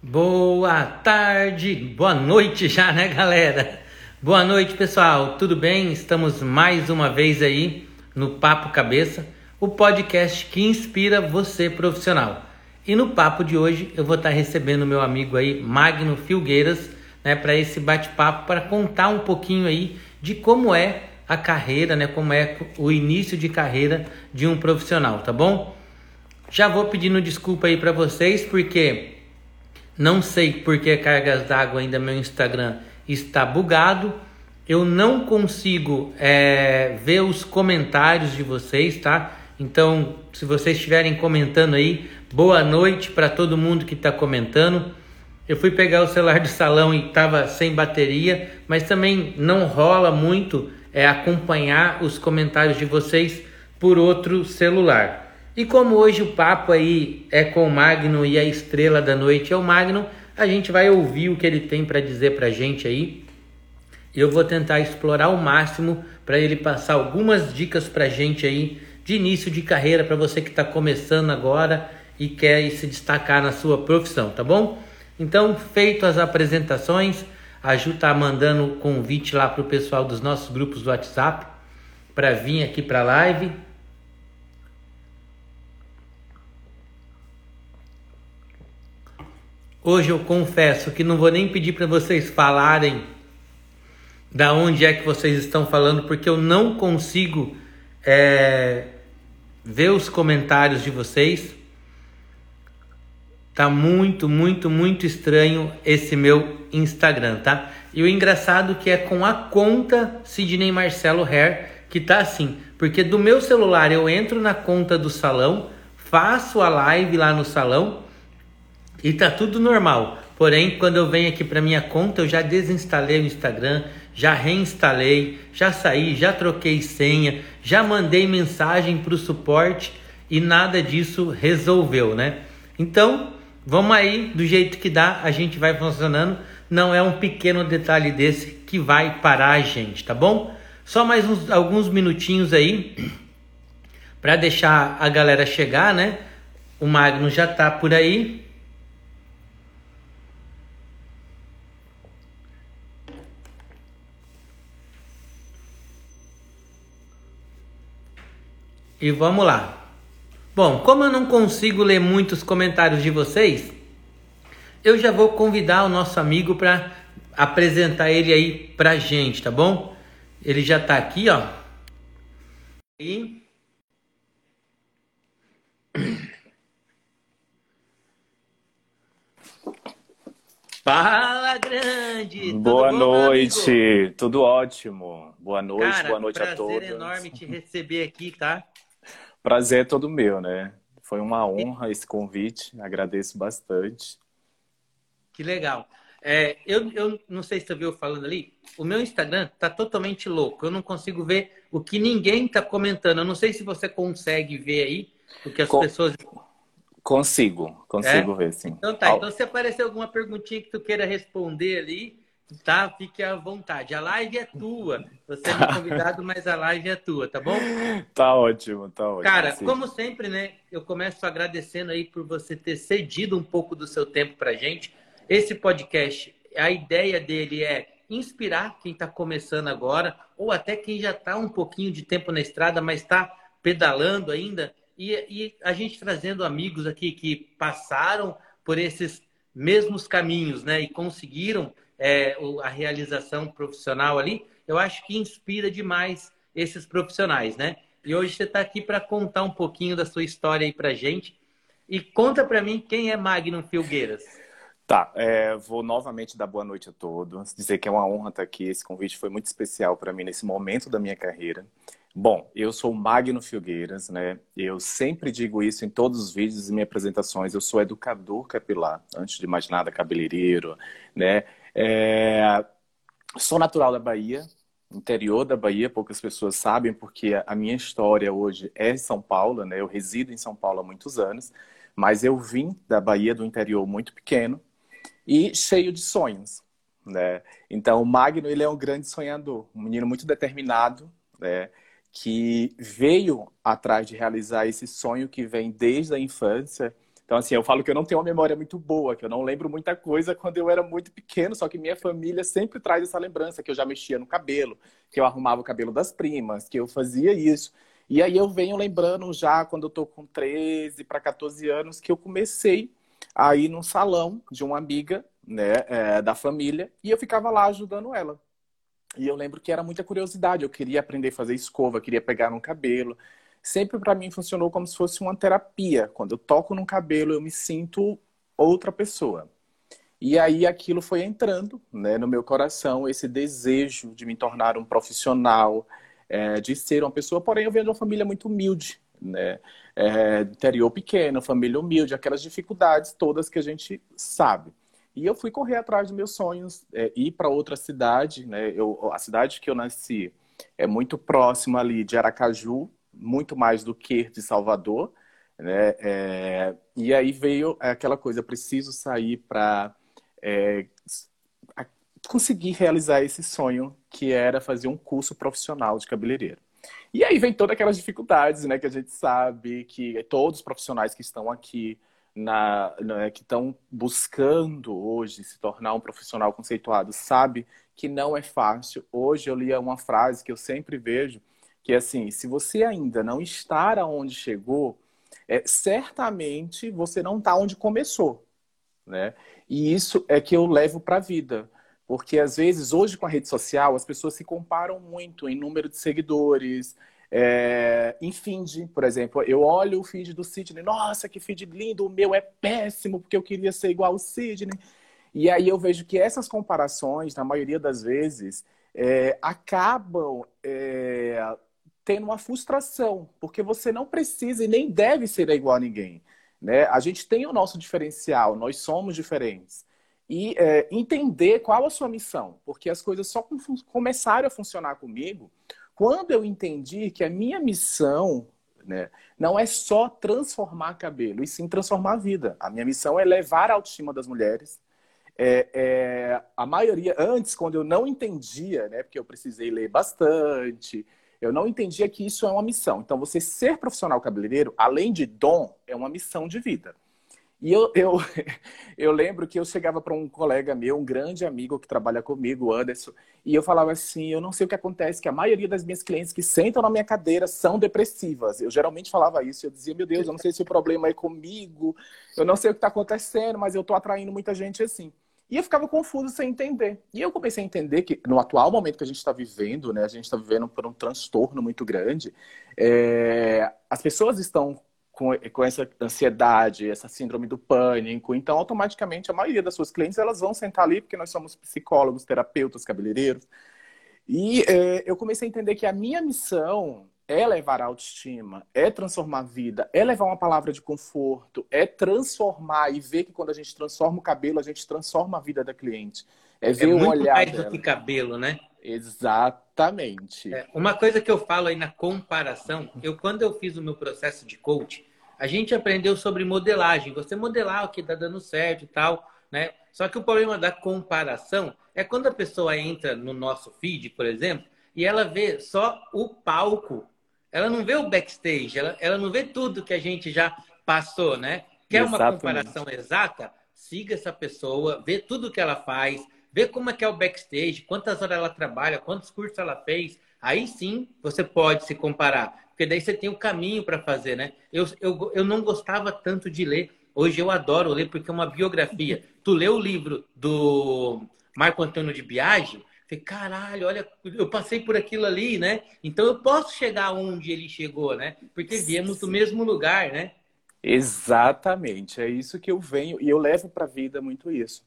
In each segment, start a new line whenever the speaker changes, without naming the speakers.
Boa tarde, boa noite já, né, galera? Boa noite, pessoal. Tudo bem? Estamos mais uma vez aí no Papo Cabeça, o podcast que inspira você profissional. E no papo de hoje eu vou estar recebendo meu amigo aí, Magno Filgueiras, né, para esse bate-papo para contar um pouquinho aí de como é a carreira, né, como é o início de carreira de um profissional, tá bom? Já vou pedindo desculpa aí para vocês porque não sei porque cargas d'água ainda meu Instagram está bugado. Eu não consigo é, ver os comentários de vocês, tá? Então, se vocês estiverem comentando aí, boa noite para todo mundo que está comentando. Eu fui pegar o celular do salão e estava sem bateria, mas também não rola muito é, acompanhar os comentários de vocês por outro celular. E como hoje o papo aí é com o Magno e a estrela da noite é o Magno, a gente vai ouvir o que ele tem para dizer para a gente aí. Eu vou tentar explorar ao máximo para ele passar algumas dicas para a gente aí de início de carreira para você que está começando agora e quer se destacar na sua profissão, tá bom? Então, feito as apresentações, a Ju tá mandando convite lá para o pessoal dos nossos grupos do WhatsApp para vir aqui para a live. Hoje eu confesso que não vou nem pedir para vocês falarem da onde é que vocês estão falando, porque eu não consigo é, ver os comentários de vocês. Tá muito, muito, muito estranho esse meu Instagram, tá? E o engraçado que é com a conta Sidney Marcelo Hair que tá assim, porque do meu celular eu entro na conta do salão, faço a live lá no salão e tá tudo normal. Porém, quando eu venho aqui para minha conta, eu já desinstalei o Instagram, já reinstalei, já saí, já troquei senha, já mandei mensagem para o suporte e nada disso resolveu, né? Então, vamos aí, do jeito que dá, a gente vai funcionando. Não é um pequeno detalhe desse que vai parar a gente, tá bom? Só mais uns, alguns minutinhos aí para deixar a galera chegar, né? O Magno já tá por aí. E vamos lá. Bom, como eu não consigo ler muitos comentários de vocês, eu já vou convidar o nosso amigo para apresentar ele aí pra gente, tá bom? Ele já tá aqui, ó. E Fala, grande!
Boa bom, noite, tudo ótimo. Boa noite,
Cara,
boa noite a todos.
Prazer enorme te receber aqui, tá?
Prazer é todo meu, né? Foi uma honra esse convite, agradeço bastante.
Que legal. É, eu, eu não sei se você viu falando ali, o meu Instagram tá totalmente louco. Eu não consigo ver o que ninguém tá comentando. Eu não sei se você consegue ver aí o que as Com... pessoas.
Consigo, consigo é? ver, sim.
Então tá, então se aparecer alguma perguntinha que tu queira responder ali, Tá? Fique à vontade. A live é tua. Você é meu convidado, mas a live é tua, tá bom?
Tá ótimo, tá ótimo.
Cara, sim. como sempre, né? Eu começo agradecendo aí por você ter cedido um pouco do seu tempo pra gente. Esse podcast, a ideia dele é inspirar quem está começando agora, ou até quem já está um pouquinho de tempo na estrada, mas está pedalando ainda. E, e a gente trazendo amigos aqui que passaram por esses mesmos caminhos, né? E conseguiram é, a realização profissional ali, eu acho que inspira demais esses profissionais, né? E hoje você está aqui para contar um pouquinho da sua história aí para gente. E conta para mim quem é Magnum Filgueiras.
Tá, é, vou novamente dar boa noite a todos, dizer que é uma honra estar aqui. Esse convite foi muito especial para mim nesse momento da minha carreira. Bom, eu sou Magno Filgueiras, né? Eu sempre digo isso em todos os vídeos e minhas apresentações. Eu sou educador capilar, antes de mais nada, cabeleireiro, né? É... Sou natural da Bahia, interior da Bahia, poucas pessoas sabem, porque a minha história hoje é São Paulo, né? Eu resido em São Paulo há muitos anos, mas eu vim da Bahia, do interior muito pequeno e cheio de sonhos, né? Então, o Magno, ele é um grande sonhador, um menino muito determinado, né? Que veio atrás de realizar esse sonho que vem desde a infância, Então, assim, eu falo que eu não tenho uma memória muito boa, que eu não lembro muita coisa quando eu era muito pequeno, só que minha família sempre traz essa lembrança, que eu já mexia no cabelo, que eu arrumava o cabelo das primas, que eu fazia isso. E aí eu venho lembrando já, quando eu tô com 13 para 14 anos, que eu comecei a ir num salão de uma amiga, né, é, da família, e eu ficava lá ajudando ela. E eu lembro que era muita curiosidade, eu queria aprender a fazer escova, queria pegar no cabelo, sempre para mim funcionou como se fosse uma terapia. Quando eu toco no cabelo, eu me sinto outra pessoa. E aí aquilo foi entrando né, no meu coração, esse desejo de me tornar um profissional, é, de ser uma pessoa, porém eu venho de uma família muito humilde, né? É, interior pequeno, família humilde, aquelas dificuldades todas que a gente sabe. E eu fui correr atrás dos meus sonhos, é, ir para outra cidade, né? Eu, a cidade que eu nasci é muito próxima ali de Aracaju, muito mais do que de Salvador, né? É, e aí veio aquela coisa, preciso sair para é, conseguir realizar esse sonho que era fazer um curso profissional de cabeleireiro. E aí vem todas aquelas dificuldades, né, que a gente sabe que todos os profissionais que estão aqui na, na, que estão buscando hoje se tornar um profissional conceituado sabe que não é fácil. Hoje eu li uma frase que eu sempre vejo que assim, se você ainda não está aonde chegou, é, certamente você não está onde começou, né? E isso é que eu levo para a vida. Porque às vezes, hoje com a rede social, as pessoas se comparam muito em número de seguidores, é, em feed, por exemplo. Eu olho o feed do Sidney, nossa, que feed lindo, o meu é péssimo, porque eu queria ser igual ao Sidney. E aí eu vejo que essas comparações, na maioria das vezes, é, acabam é, tendo uma frustração, porque você não precisa e nem deve ser igual a ninguém. Né? A gente tem o nosso diferencial, nós somos diferentes. E é, entender qual a sua missão, porque as coisas só começaram a funcionar comigo quando eu entendi que a minha missão né, não é só transformar cabelo, e sim transformar a vida. A minha missão é levar a autoestima das mulheres. É, é, a maioria, antes, quando eu não entendia, né, porque eu precisei ler bastante, eu não entendia que isso é uma missão. Então, você ser profissional cabeleireiro, além de dom, é uma missão de vida. E eu, eu, eu lembro que eu chegava para um colega meu, um grande amigo que trabalha comigo, Anderson, e eu falava assim: eu não sei o que acontece, que a maioria das minhas clientes que sentam na minha cadeira são depressivas. Eu geralmente falava isso, eu dizia: meu Deus, eu não sei se o problema é comigo, eu não sei o que está acontecendo, mas eu estou atraindo muita gente assim. E eu ficava confuso sem entender. E eu comecei a entender que no atual momento que a gente está vivendo, né, a gente está vivendo por um transtorno muito grande, é, as pessoas estão com, com essa ansiedade, essa síndrome do pânico, então automaticamente a maioria das suas clientes elas vão sentar ali porque nós somos psicólogos, terapeutas, cabeleireiros. E é, eu comecei a entender que a minha missão é levar a autoestima, é transformar a vida, é levar uma palavra de conforto, é transformar e ver que quando a gente transforma o cabelo, a gente transforma a vida da cliente. É ver é o olhar
mais
dela.
do que cabelo, né?
Exatamente.
É, uma coisa que eu falo aí na comparação, eu quando eu fiz o meu processo de coach, a gente aprendeu sobre modelagem. Você modelar o que está dando certo e tal, né? Só que o problema da comparação é quando a pessoa entra no nosso feed, por exemplo, e ela vê só o palco ela não vê o backstage, ela, ela não vê tudo que a gente já passou, né? Quer Exatamente. uma comparação exata? Siga essa pessoa, vê tudo que ela faz, vê como é que é o backstage, quantas horas ela trabalha, quantos cursos ela fez. Aí sim você pode se comparar, porque daí você tem o um caminho para fazer, né? Eu, eu, eu não gostava tanto de ler, hoje eu adoro ler porque é uma biografia. tu lê o livro do Marco Antônio de Biagi, Falei, caralho, olha, eu passei por aquilo ali, né? Então eu posso chegar onde ele chegou, né? Porque viemos do mesmo lugar, né?
Exatamente, é isso que eu venho e eu levo para a vida muito isso.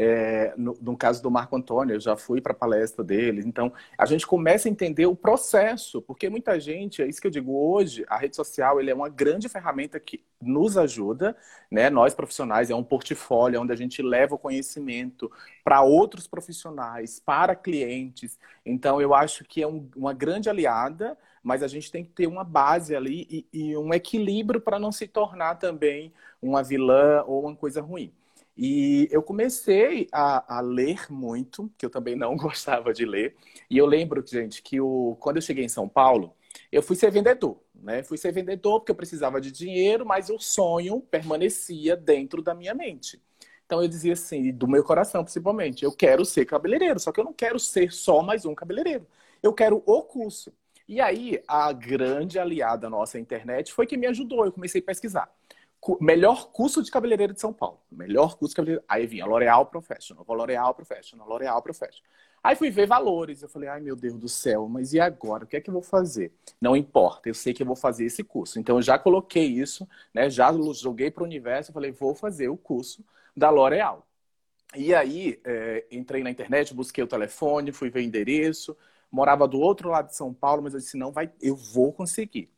É, no, no, caso do Marco Antônio, eu já fui para a palestra dele. Então, a gente começa a entender o processo, porque muita gente, é isso que eu digo hoje, a rede social ele é uma grande ferramenta que nos ajuda, né? Nós profissionais, é um portfólio onde a gente leva o conhecimento para outros profissionais, para clientes. Então, eu acho que é um, uma grande aliada, mas a gente tem que ter uma base ali e, e um equilíbrio para não se tornar também uma vilã ou uma coisa ruim. E eu comecei a, a, ler muito, que eu também não gostava de ler. E eu lembro, gente, que o, quando eu cheguei em São Paulo, eu fui ser vendedor. né? Fui ser vendedor porque eu precisava de dinheiro, mas o sonho permanecia dentro da minha mente. Então eu dizia assim, do meu coração principalmente, eu quero ser cabeleireiro, só que eu não quero ser só mais um cabeleireiro. Eu quero o curso. E aí, a grande aliada nossa, a internet, foi que me ajudou. Eu comecei a pesquisar. Melhor curso de cabeleireiro de São Paulo. Melhor curso de cabeleireiro. Aí vinha L'Oreal Professional, L'Oreal Professional, L'Oreal Professional. Aí fui ver valores. Eu falei, ai meu Deus do céu, mas e agora? O que é que eu vou fazer? Não importa, eu sei que eu vou fazer esse curso. Então eu já coloquei isso, né? Já joguei para o universo. Eu falei, vou fazer o curso da L'Oreal. E aí é, entrei na internet, busquei o telefone, fui ver endereço morava do outro lado de São Paulo, mas eu disse, não, vai, eu vou conseguir.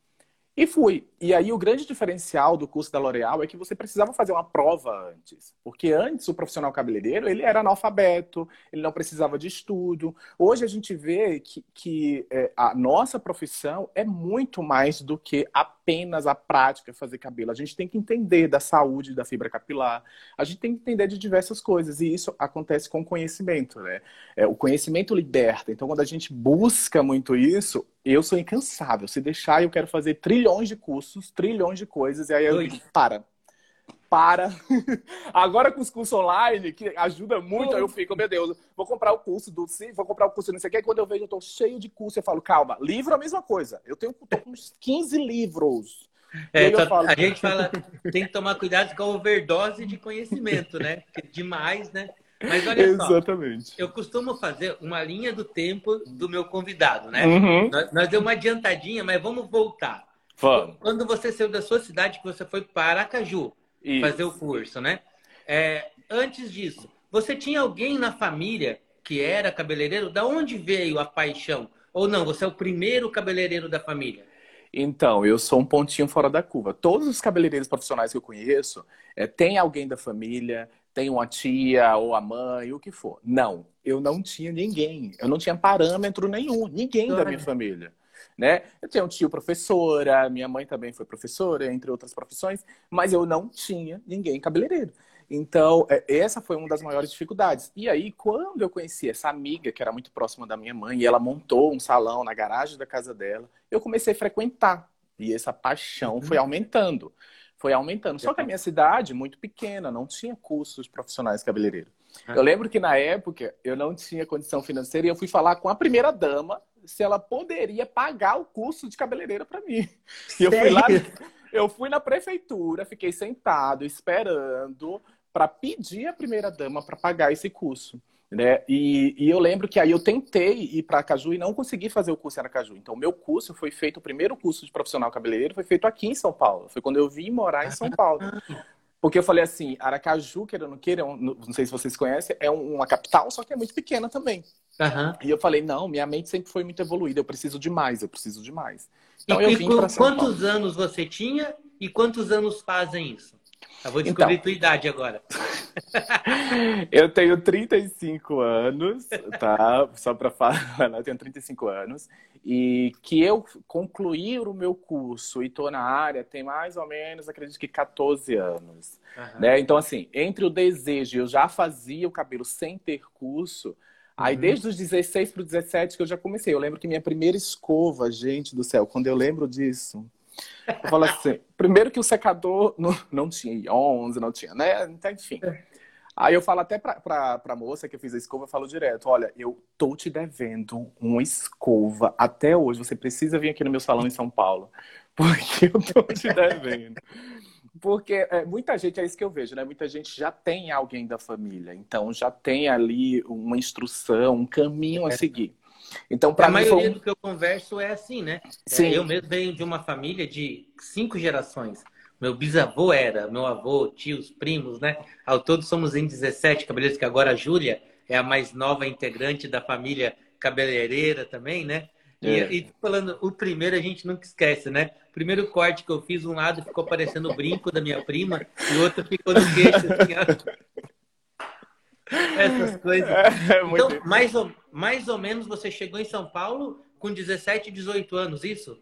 E fui. E aí o grande diferencial do curso da L'Oréal é que você precisava fazer uma prova antes. Porque antes o profissional cabeleireiro, ele era analfabeto, ele não precisava de estudo. Hoje a gente vê que, que é, a nossa profissão é muito mais do que apenas a prática fazer cabelo. A gente tem que entender da saúde da fibra capilar. A gente tem que entender de diversas coisas. E isso acontece com o conhecimento, né? É, o conhecimento liberta. Então, quando a gente busca muito isso, eu sou incansável. Se deixar, eu quero fazer trilhões de cursos, trilhões de coisas, e aí eu digo, para. Para. Agora com os cursos online, que ajuda muito, aí eu fico, meu Deus, vou comprar o curso do vou comprar o curso não sei o que, quando eu vejo, eu tô cheio de curso, eu falo, calma, livro é a mesma coisa. Eu tenho uns 15 livros.
É, falo... A gente fala, tem que tomar cuidado com a overdose de conhecimento, né? Demais, né? Mas olha
Exatamente.
só, eu costumo fazer uma linha do tempo do meu convidado, né? Uhum. Nós, nós deu uma adiantadinha, mas vamos voltar.
Vamos.
Quando você saiu da sua cidade, que você foi para Aracaju Isso. fazer o curso, né? É, antes disso, você tinha alguém na família que era cabeleireiro? Da onde veio a paixão? Ou não, você é o primeiro cabeleireiro da família?
Então, eu sou um pontinho fora da curva. Todos os cabeleireiros profissionais que eu conheço, é, tem alguém da família, tem uma tia ou a mãe, o que for. Não, eu não tinha ninguém. Eu não tinha parâmetro nenhum, ninguém da minha família. Né? Eu tinha um tio professora, minha mãe também foi professora, entre outras profissões, mas eu não tinha ninguém cabeleireiro. Então, é, essa foi uma das maiores dificuldades. E aí, quando eu conheci essa amiga, que era muito próxima da minha mãe, e ela montou um salão na garagem da casa dela, eu comecei a frequentar. E essa paixão uhum. foi aumentando foi aumentando. Só que a minha cidade, muito pequena, não tinha cursos profissionais cabeleireiro. Ah. Eu lembro que na época eu não tinha condição financeira e eu fui falar com a primeira dama se ela poderia pagar o curso de cabeleireira para mim. E eu fui lá, eu fui na prefeitura, fiquei sentado esperando para pedir a primeira dama para pagar esse curso. Né? E, e, eu lembro que aí eu tentei ir para Caju e não consegui fazer o curso em Aracaju. Então, o meu curso foi feito, o primeiro curso de profissional cabeleireiro foi feito aqui em São Paulo. Foi quando eu vim morar em São Paulo. Porque eu falei assim, Aracaju, queira ou não queira, não sei se vocês conhecem, é uma capital, só que é muito pequena também. Uhum. E eu falei, não, minha mente sempre foi muito evoluída, eu preciso de mais, eu preciso de mais.
Então, e, eu vim para Quantos Paulo. anos você tinha e quantos anos fazem isso? Eu vou descobrir então, tua idade agora.
eu tenho 35 anos, tá? Só para falar, eu tenho 35 anos. E que eu concluí o meu curso e estou na área tem mais ou menos, acredito que 14 anos. Uhum. Né? Então, assim, entre o desejo, eu já fazia o cabelo sem ter curso. Aí, uhum. desde os 16 para os 17 que eu já comecei. Eu lembro que minha primeira escova, gente do céu, quando eu lembro disso, eu falo assim, primeiro que o secador não, não tinha 11, não tinha, né? Então, enfim. Aí eu falo até pra, pra, pra moça que eu fiz a escova, eu falo direto, olha, eu tô te devendo uma escova até hoje, você precisa vir aqui no meu salão em São Paulo, porque eu tô te devendo. Porque é, muita gente, é isso que eu vejo, né? Muita gente já tem alguém da família, então já tem ali uma instrução, um caminho a é. seguir. Então,
para a maioria do que eu converso é assim, né? Sim. Eu mesmo venho de uma família de cinco gerações. Meu bisavô era, meu avô, tios, primos, né? Ao todo somos em 17 cabeleireiros, que agora a Júlia é a mais nova integrante da família cabeleireira também, né? E, é. e falando, o primeiro a gente nunca esquece, né? O primeiro corte que eu fiz, um lado ficou parecendo o brinco da minha prima e o outro ficou no queixo. Assim, Essas coisas. É, então, mais ou, mais ou menos você chegou em São Paulo com 17, 18 anos, isso?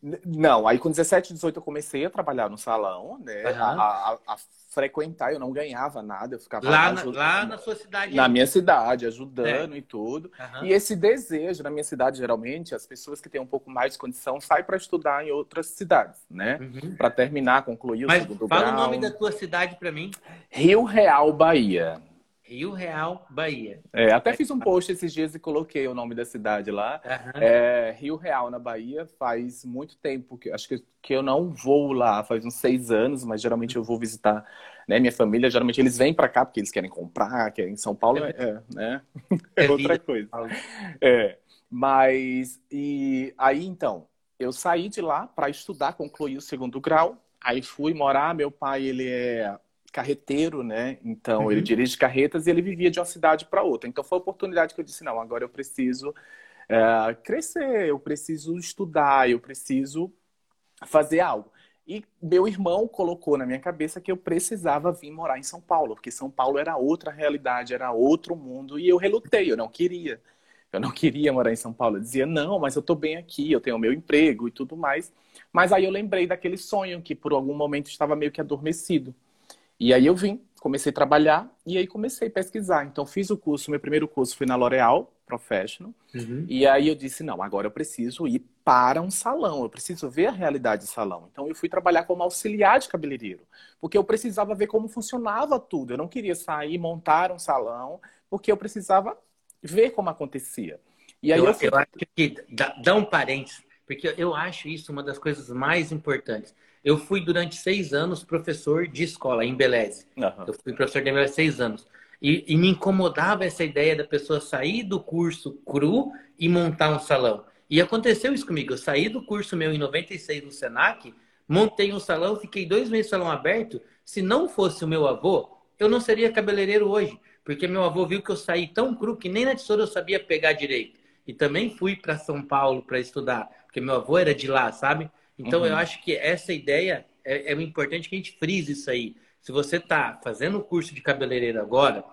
Não, aí com 17, 18 eu comecei a trabalhar no salão, né? Uhum. A, a, a, frequentar, eu não ganhava nada, eu ficava
lá, na, lá na sua cidade.
Na minha cidade, ajudando é. e tudo. Uhum. E esse desejo, na minha cidade, geralmente, as pessoas que têm um pouco mais de condição saem para estudar em outras cidades, né? Uhum. Para terminar, concluir
Mas o segundo fala grau. Fala o nome da tua cidade para mim.
Rio Real, Bahia.
Rio Real, Bahia.
É, até fiz um post esses dias e coloquei o nome da cidade lá. Uhum. É, Rio Real, na Bahia, faz muito tempo que acho que, que eu não vou lá, faz uns seis anos, mas geralmente eu vou visitar né, minha família. Geralmente eles vêm para cá porque eles querem comprar, que em São Paulo é, é né? é, outra coisa. É, mas e aí então eu saí de lá para estudar, concluir o segundo grau. Aí fui morar. Meu pai ele é carreteiro, né? Então uhum. ele dirige carretas e ele vivia de uma cidade para outra. Então foi a oportunidade que eu disse não, agora eu preciso é, crescer, eu preciso estudar, eu preciso fazer algo. E meu irmão colocou na minha cabeça que eu precisava vir morar em São Paulo, porque São Paulo era outra realidade, era outro mundo, e eu relutei, eu não queria. Eu não queria morar em São Paulo. Eu dizia, não, mas eu estou bem aqui, eu tenho o meu emprego e tudo mais. Mas aí eu lembrei daquele sonho que por algum momento estava meio que adormecido. E aí eu vim, comecei a trabalhar e aí comecei a pesquisar. Então fiz o curso, meu primeiro curso foi na L'Oréal Professional. Uhum. E aí eu disse, não, agora eu preciso ir para um salão, eu preciso ver a realidade do salão. Então eu fui trabalhar como auxiliar de cabeleireiro, porque eu precisava ver como funcionava tudo. Eu não queria sair montar um salão, porque eu precisava ver como acontecia.
E aí eu, eu, fui... eu acho que dá, dá um parênteses, porque eu acho isso uma das coisas mais importantes eu fui durante seis anos professor de escola em Beleze. Uhum. Eu fui professor de Beleze seis anos. E, e, me incomodava essa ideia da pessoa sair do curso cru e montar um salão. E aconteceu isso comigo. Eu saí do curso meu em 96 no Senac, montei um salão, fiquei dois meses salão aberto. Se não fosse o meu avô, eu não seria cabeleireiro hoje. Porque meu avô viu que eu saí tão cru que nem na tesoura eu sabia pegar direito. E também fui para São Paulo para estudar, porque meu avô era de lá, sabe? Então, uhum. eu acho que essa ideia é, é importante que a gente frise isso aí. Se você está fazendo o curso de cabeleireiro agora,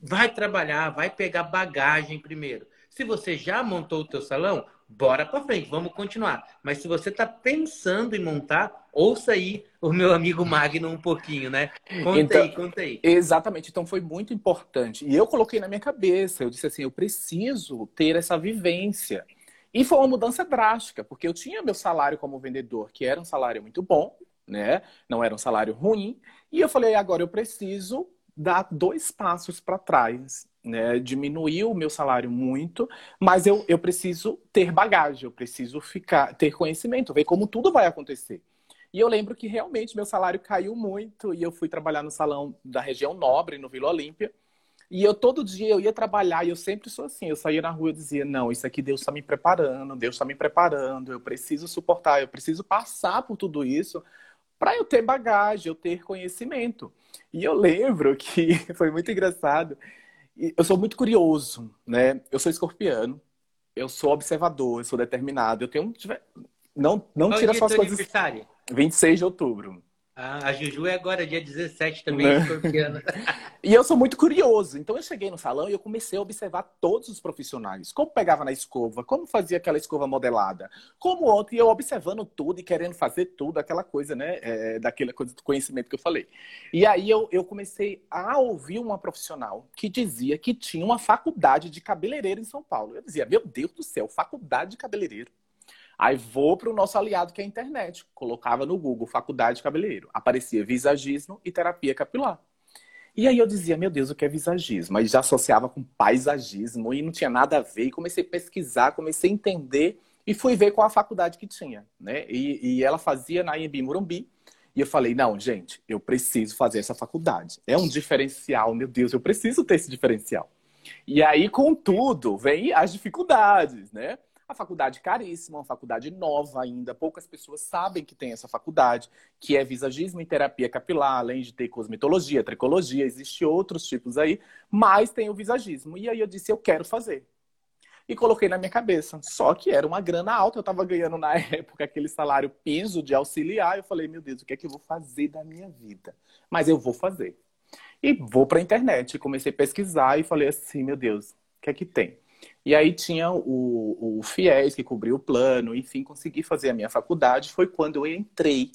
vai trabalhar, vai pegar bagagem primeiro. Se você já montou o teu salão, bora para frente, vamos continuar. Mas se você está pensando em montar, ouça aí o meu amigo Magno um pouquinho, né? Conta então, aí, conta aí.
Exatamente, então foi muito importante. E eu coloquei na minha cabeça, eu disse assim, eu preciso ter essa vivência. E foi uma mudança drástica, porque eu tinha meu salário como vendedor, que era um salário muito bom, né? Não era um salário ruim. E eu falei, agora eu preciso dar dois passos para trás, né? Diminuir o meu salário muito, mas eu, eu preciso ter bagagem, eu preciso ficar, ter conhecimento, ver como tudo vai acontecer. E eu lembro que realmente meu salário caiu muito e eu fui trabalhar no salão da região nobre, no Vila Olímpia. E eu todo dia eu ia trabalhar e eu sempre sou assim. Eu saía na rua e dizia: Não, isso aqui Deus está me preparando, Deus está me preparando, eu preciso suportar, eu preciso passar por tudo isso para eu ter bagagem, eu ter conhecimento. E eu lembro que foi muito engraçado. Eu sou muito curioso, né? Eu sou escorpiano, eu sou observador, eu sou determinado. Eu tenho. Não, não tira suas coisas. Aniversário? 26 de outubro.
Ah, a Juju é agora dia 17 também, né? escorpiana.
e eu sou muito curioso. Então eu cheguei no salão e eu comecei a observar todos os profissionais. Como pegava na escova, como fazia aquela escova modelada. Como ontem eu observando tudo e querendo fazer tudo, aquela coisa, né? É, daquela coisa do conhecimento que eu falei. E aí eu, eu comecei a ouvir uma profissional que dizia que tinha uma faculdade de cabeleireiro em São Paulo. Eu dizia, meu Deus do céu, faculdade de cabeleireiro. Aí vou para o nosso aliado que é a internet. Colocava no Google faculdade de cabeleireiro. Aparecia visagismo e terapia capilar. E aí eu dizia, meu Deus, o que é visagismo? Mas já associava com paisagismo e não tinha nada a ver. E comecei a pesquisar, comecei a entender e fui ver qual a faculdade que tinha. Né? E, e ela fazia na IMB Morumbi. E eu falei, não, gente, eu preciso fazer essa faculdade. É um diferencial, meu Deus, eu preciso ter esse diferencial. E aí, contudo, vem as dificuldades, né? A faculdade caríssima, uma faculdade nova ainda, poucas pessoas sabem que tem essa faculdade, que é visagismo e terapia capilar, além de ter cosmetologia, tricologia, existe outros tipos aí, mas tem o visagismo. E aí eu disse, eu quero fazer. E coloquei na minha cabeça. Só que era uma grana alta, eu estava ganhando na época aquele salário peso de auxiliar. Eu falei, meu Deus, o que é que eu vou fazer da minha vida? Mas eu vou fazer. E vou para a internet. Comecei a pesquisar e falei assim, meu Deus, o que é que tem? E aí tinha o, o FIES que cobriu o plano, enfim, consegui fazer a minha faculdade. Foi quando eu entrei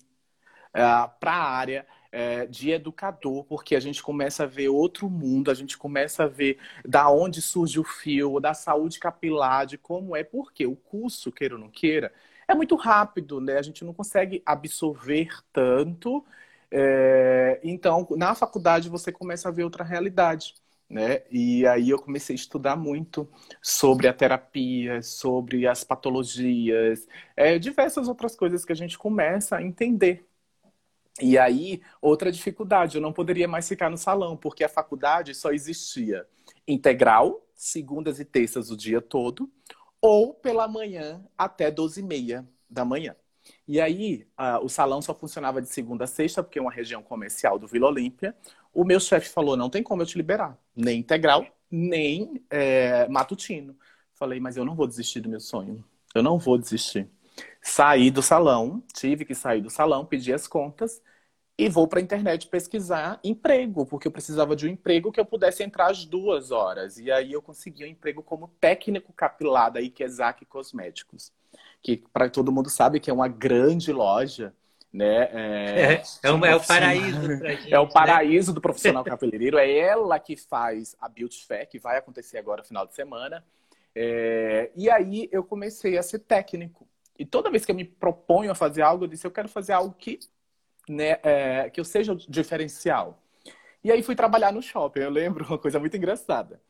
uh, ah, para a área uh, de educador, porque a gente começa a ver outro mundo, a gente começa a ver da onde surge o fio, da saúde capilar, de como é, porque o curso, queira ou não queira, é muito rápido, né? A gente não consegue absorver tanto. É, então, na faculdade, você começa a ver outra realidade né? E aí eu comecei a estudar muito sobre a terapia, sobre as patologias, é, diversas outras coisas que a gente começa a entender. E aí, outra dificuldade, eu não poderia mais ficar no salão, porque a faculdade só existia integral, segundas e terças o dia todo, ou pela manhã até 12 e meia da manhã. E aí, o salão só funcionava de segunda a sexta, porque é uma região comercial do Vila Olímpia. O meu chefe falou: não tem como eu te liberar, nem integral, nem é, matutino. Falei, mas eu não vou desistir do meu sonho. Eu não vou desistir. Saí do salão, tive que sair do salão, pedir as contas e vou para a internet pesquisar emprego, porque eu precisava de um emprego que eu pudesse entrar às duas horas. E aí eu consegui um emprego como técnico capilar da Ikezak Cosméticos que para todo mundo sabe que é uma grande loja, né?
É, é, é, é o paraíso gente,
É o paraíso né? do profissional cabeleireiro. É ela que faz a Beauty Fair, que vai acontecer agora no final de semana. É, e aí eu comecei a ser técnico. E toda vez que eu me proponho a fazer algo, eu disse, eu quero fazer algo que, né, é, que eu seja diferencial. E aí fui trabalhar no shopping. Eu lembro uma coisa muito engraçada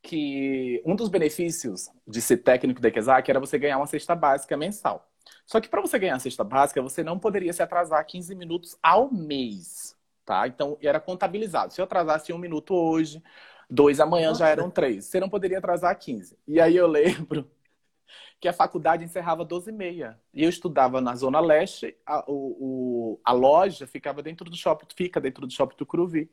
que um dos benefícios de ser técnico da Kezak era você ganhar uma cesta básica mensal. Só que para você ganhar a cesta básica, você não poderia se atrasar 15 minutos ao mês, tá? Então, era contabilizado. Se eu atrasasse um minuto hoje, dois amanhã Nossa. já eram três. Você não poderia atrasar 15. E aí eu lembro que a faculdade encerrava 12 e meia. E eu estudava na Zona Leste, a, o, o, a loja ficava dentro do shopping, fica dentro do shopping do Cruvi.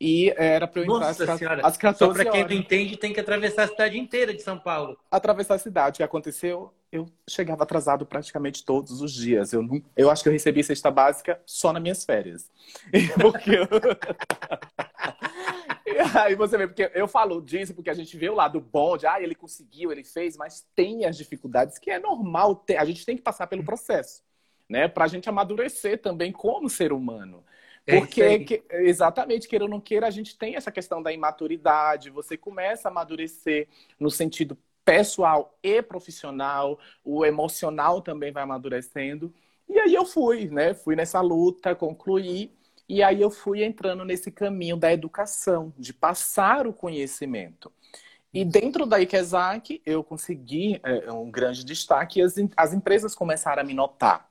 E era para eu entrar
Nossa às, senhora. às 14 Só para quem não entende, tem que atravessar a cidade inteira de São Paulo.
Atravessar a cidade. O que aconteceu? Eu chegava atrasado praticamente todos os dias. Eu, não, eu acho que eu recebi cesta básica só nas minhas férias. Porque eu... Aí você vê, porque eu falo disso porque a gente vê o lado bom de, ah, ele conseguiu, ele fez, mas tem as dificuldades que é normal ter. A gente tem que passar pelo processo, né? Para a gente amadurecer também como ser humano. É Porque, é que, exatamente, queira ou não queira, a gente tem essa questão da imaturidade, você começa a amadurecer no sentido pessoal e profissional, o emocional também vai amadurecendo. E aí eu fui, né? Fui nessa luta, concluí, e aí eu fui entrando nesse caminho da educação, de passar o conhecimento. E dentro da Ikezak, eu consegui é, um grande destaque e as, as empresas começaram a me notar.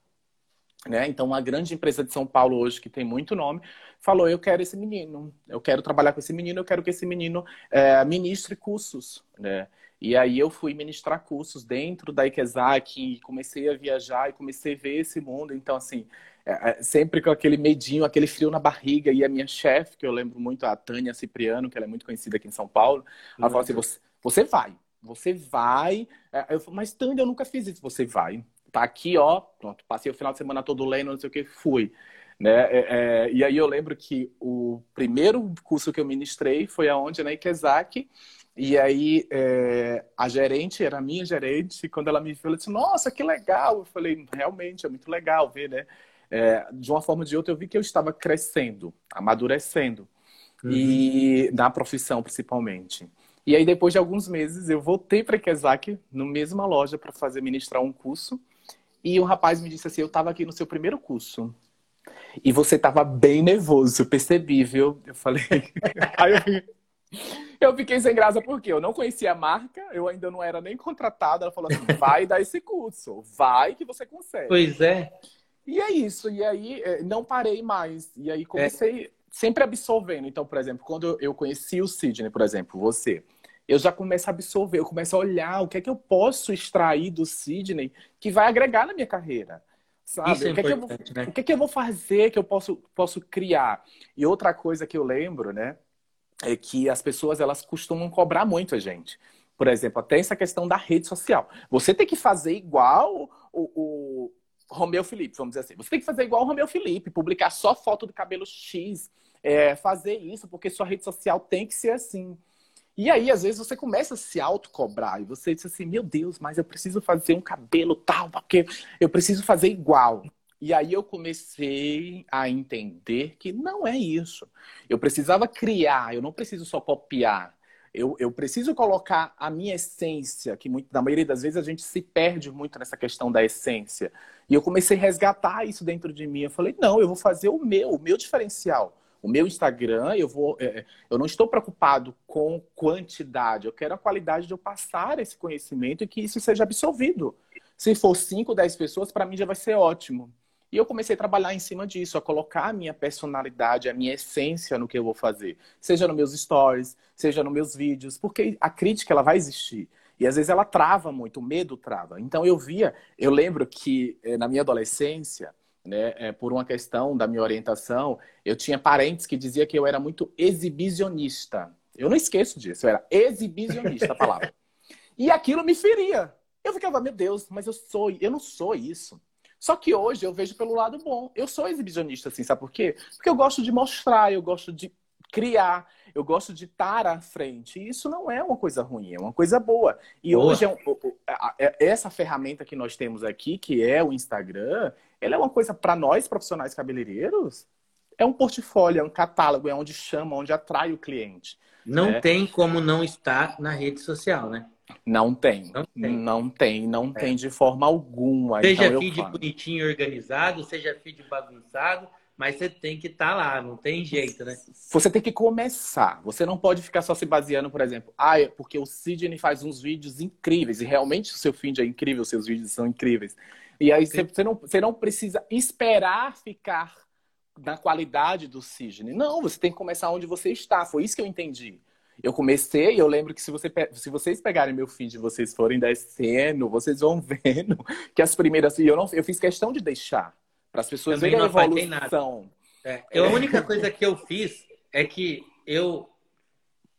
Né? Então, uma grande empresa de São Paulo hoje, que tem muito nome, falou: Eu quero esse menino, eu quero trabalhar com esse menino, eu quero que esse menino é, ministre cursos. Né? E aí eu fui ministrar cursos dentro da Ikezak, comecei a viajar e comecei a ver esse mundo. Então, assim, é, é, sempre com aquele medinho, aquele frio na barriga. E a minha chefe, que eu lembro muito, a Tânia Cipriano, que ela é muito conhecida aqui em São Paulo, ela falou assim: você, você vai, você vai. É, eu falei, mas Tânia, eu nunca fiz isso. Você vai, tá aqui, ó, pronto, passei o final de semana todo lendo, não sei o que, fui. Né? É, é, e aí eu lembro que o primeiro curso que eu ministrei foi aonde, na Ikezak, e aí é, a gerente, era a minha gerente, e quando ela me viu, ela disse, nossa, que legal! Eu falei, realmente, é muito legal ver, né? É, de uma forma ou de outra, eu vi que eu estava crescendo, amadurecendo, uhum. e na profissão principalmente. E aí, depois de alguns meses, eu voltei para a Ikezak, na mesma loja, para fazer ministrar um curso, e um rapaz me disse assim: Eu estava aqui no seu primeiro curso. E você estava bem nervoso, eu percebi, viu? Eu falei. Aí eu. Eu fiquei sem graça porque eu não conhecia a marca, eu ainda não era nem contratada. Ela falou assim: vai dar esse curso, vai que você consegue.
Pois é.
E é isso. E aí é, não parei mais. E aí comecei é. sempre absorvendo. Então, por exemplo, quando eu conheci o Sidney, por exemplo, você eu já começo a absorver, eu começo a olhar o que é que eu posso extrair do Sidney que vai agregar na minha carreira. Sabe? É o, que é que eu vou, né? o que é que eu vou fazer que eu posso, posso criar? E outra coisa que eu lembro, né, é que as pessoas elas costumam cobrar muito a gente. Por exemplo, até essa questão da rede social. Você tem que fazer igual o, o Romeu Felipe, vamos dizer assim. Você tem que fazer igual o Romeu Felipe, publicar só foto do cabelo X, é, fazer isso, porque sua rede social tem que ser assim. E aí, às vezes, você começa a se autocobrar e você diz assim: meu Deus, mas eu preciso fazer um cabelo tal, porque eu preciso fazer igual. E aí eu comecei a entender que não é isso. Eu precisava criar, eu não preciso só copiar. Eu, eu preciso colocar a minha essência, que muito, na maioria das vezes a gente se perde muito nessa questão da essência. E eu comecei a resgatar isso dentro de mim. Eu falei, não, eu vou fazer o meu, o meu diferencial. O meu Instagram, eu vou, é, é, eu não estou preocupado com quantidade, eu quero a qualidade de eu passar esse conhecimento e que isso seja absorvido. Se for 5, 10 pessoas, para mim já vai ser ótimo. E eu comecei a trabalhar em cima disso, a colocar a minha personalidade, a minha essência no que eu vou fazer. Seja nos meus stories, seja nos meus vídeos, porque a crítica ela vai existir. E às vezes ela trava muito, o medo trava. Então eu via, eu lembro que eh, na minha adolescência, né, é, por uma questão da minha orientação, eu tinha parentes que diziam que eu era muito exibicionista. Eu não esqueço disso, eu era exibicionista a palavra. e aquilo me feria. Eu ficava, meu Deus, mas eu sou, eu não sou isso. Só que hoje eu vejo pelo lado bom. Eu sou exibicionista, assim, sabe por quê? Porque eu gosto de mostrar, eu gosto de criar, eu gosto de estar à frente. E isso não é uma coisa ruim, é uma coisa boa. E boa. hoje, é um, é, essa ferramenta que nós temos aqui, que é o Instagram, ela é uma coisa para nós, profissionais cabeleireiros, é um portfólio, é um catálogo, é onde chama, onde atrai o cliente.
Não né? tem como não estar na rede social, né?
Não tem. Não tem, não tem, não é. tem de forma alguma.
Seja então, feed bonitinho organizado, seja feed bagunçado, mas você tem que estar tá lá, não tem jeito, né?
Você tem que começar. Você não pode ficar só se baseando, por exemplo, ah, é porque o Sidney faz uns vídeos incríveis e realmente o seu feed é incrível, seus vídeos são incríveis. E aí você, não, você não precisa esperar ficar na qualidade do Sidney. Não, você tem que começar onde você está. Foi isso que eu entendi. Eu comecei, eu lembro que se, você, se vocês pegarem meu feed e vocês forem descendo, vocês vão vendo que as primeiras. Eu, não, eu fiz questão de deixar para as pessoas verem a evolução.
É, eu, a única coisa que eu fiz é que eu.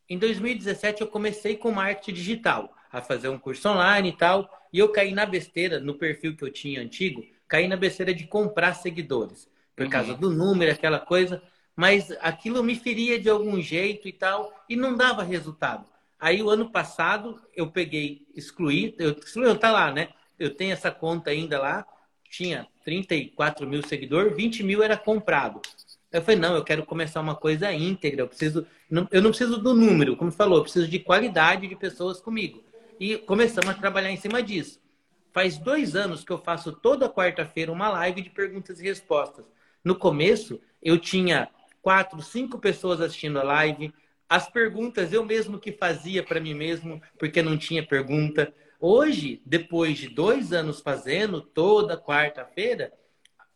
Em 2017 eu comecei com marketing digital, a fazer um curso online e tal, e eu caí na besteira, no perfil que eu tinha antigo, caí na besteira de comprar seguidores. Por uhum. causa do número, aquela coisa mas aquilo me feria de algum jeito e tal, e não dava resultado. Aí o ano passado eu peguei, excluí, eu excluí, tá lá, né? Eu tenho essa conta ainda lá, tinha 34 mil seguidores, 20 mil era comprado. Eu falei, não, eu quero começar uma coisa íntegra, eu preciso, não, eu não preciso do número, como falou, eu preciso de qualidade de pessoas comigo. E começamos a trabalhar em cima disso. Faz dois anos que eu faço toda quarta-feira uma live de perguntas e respostas. No começo, eu tinha quatro, cinco pessoas assistindo a live. As perguntas eu mesmo que fazia para mim mesmo, porque não tinha pergunta. Hoje, depois de dois anos fazendo, toda quarta-feira,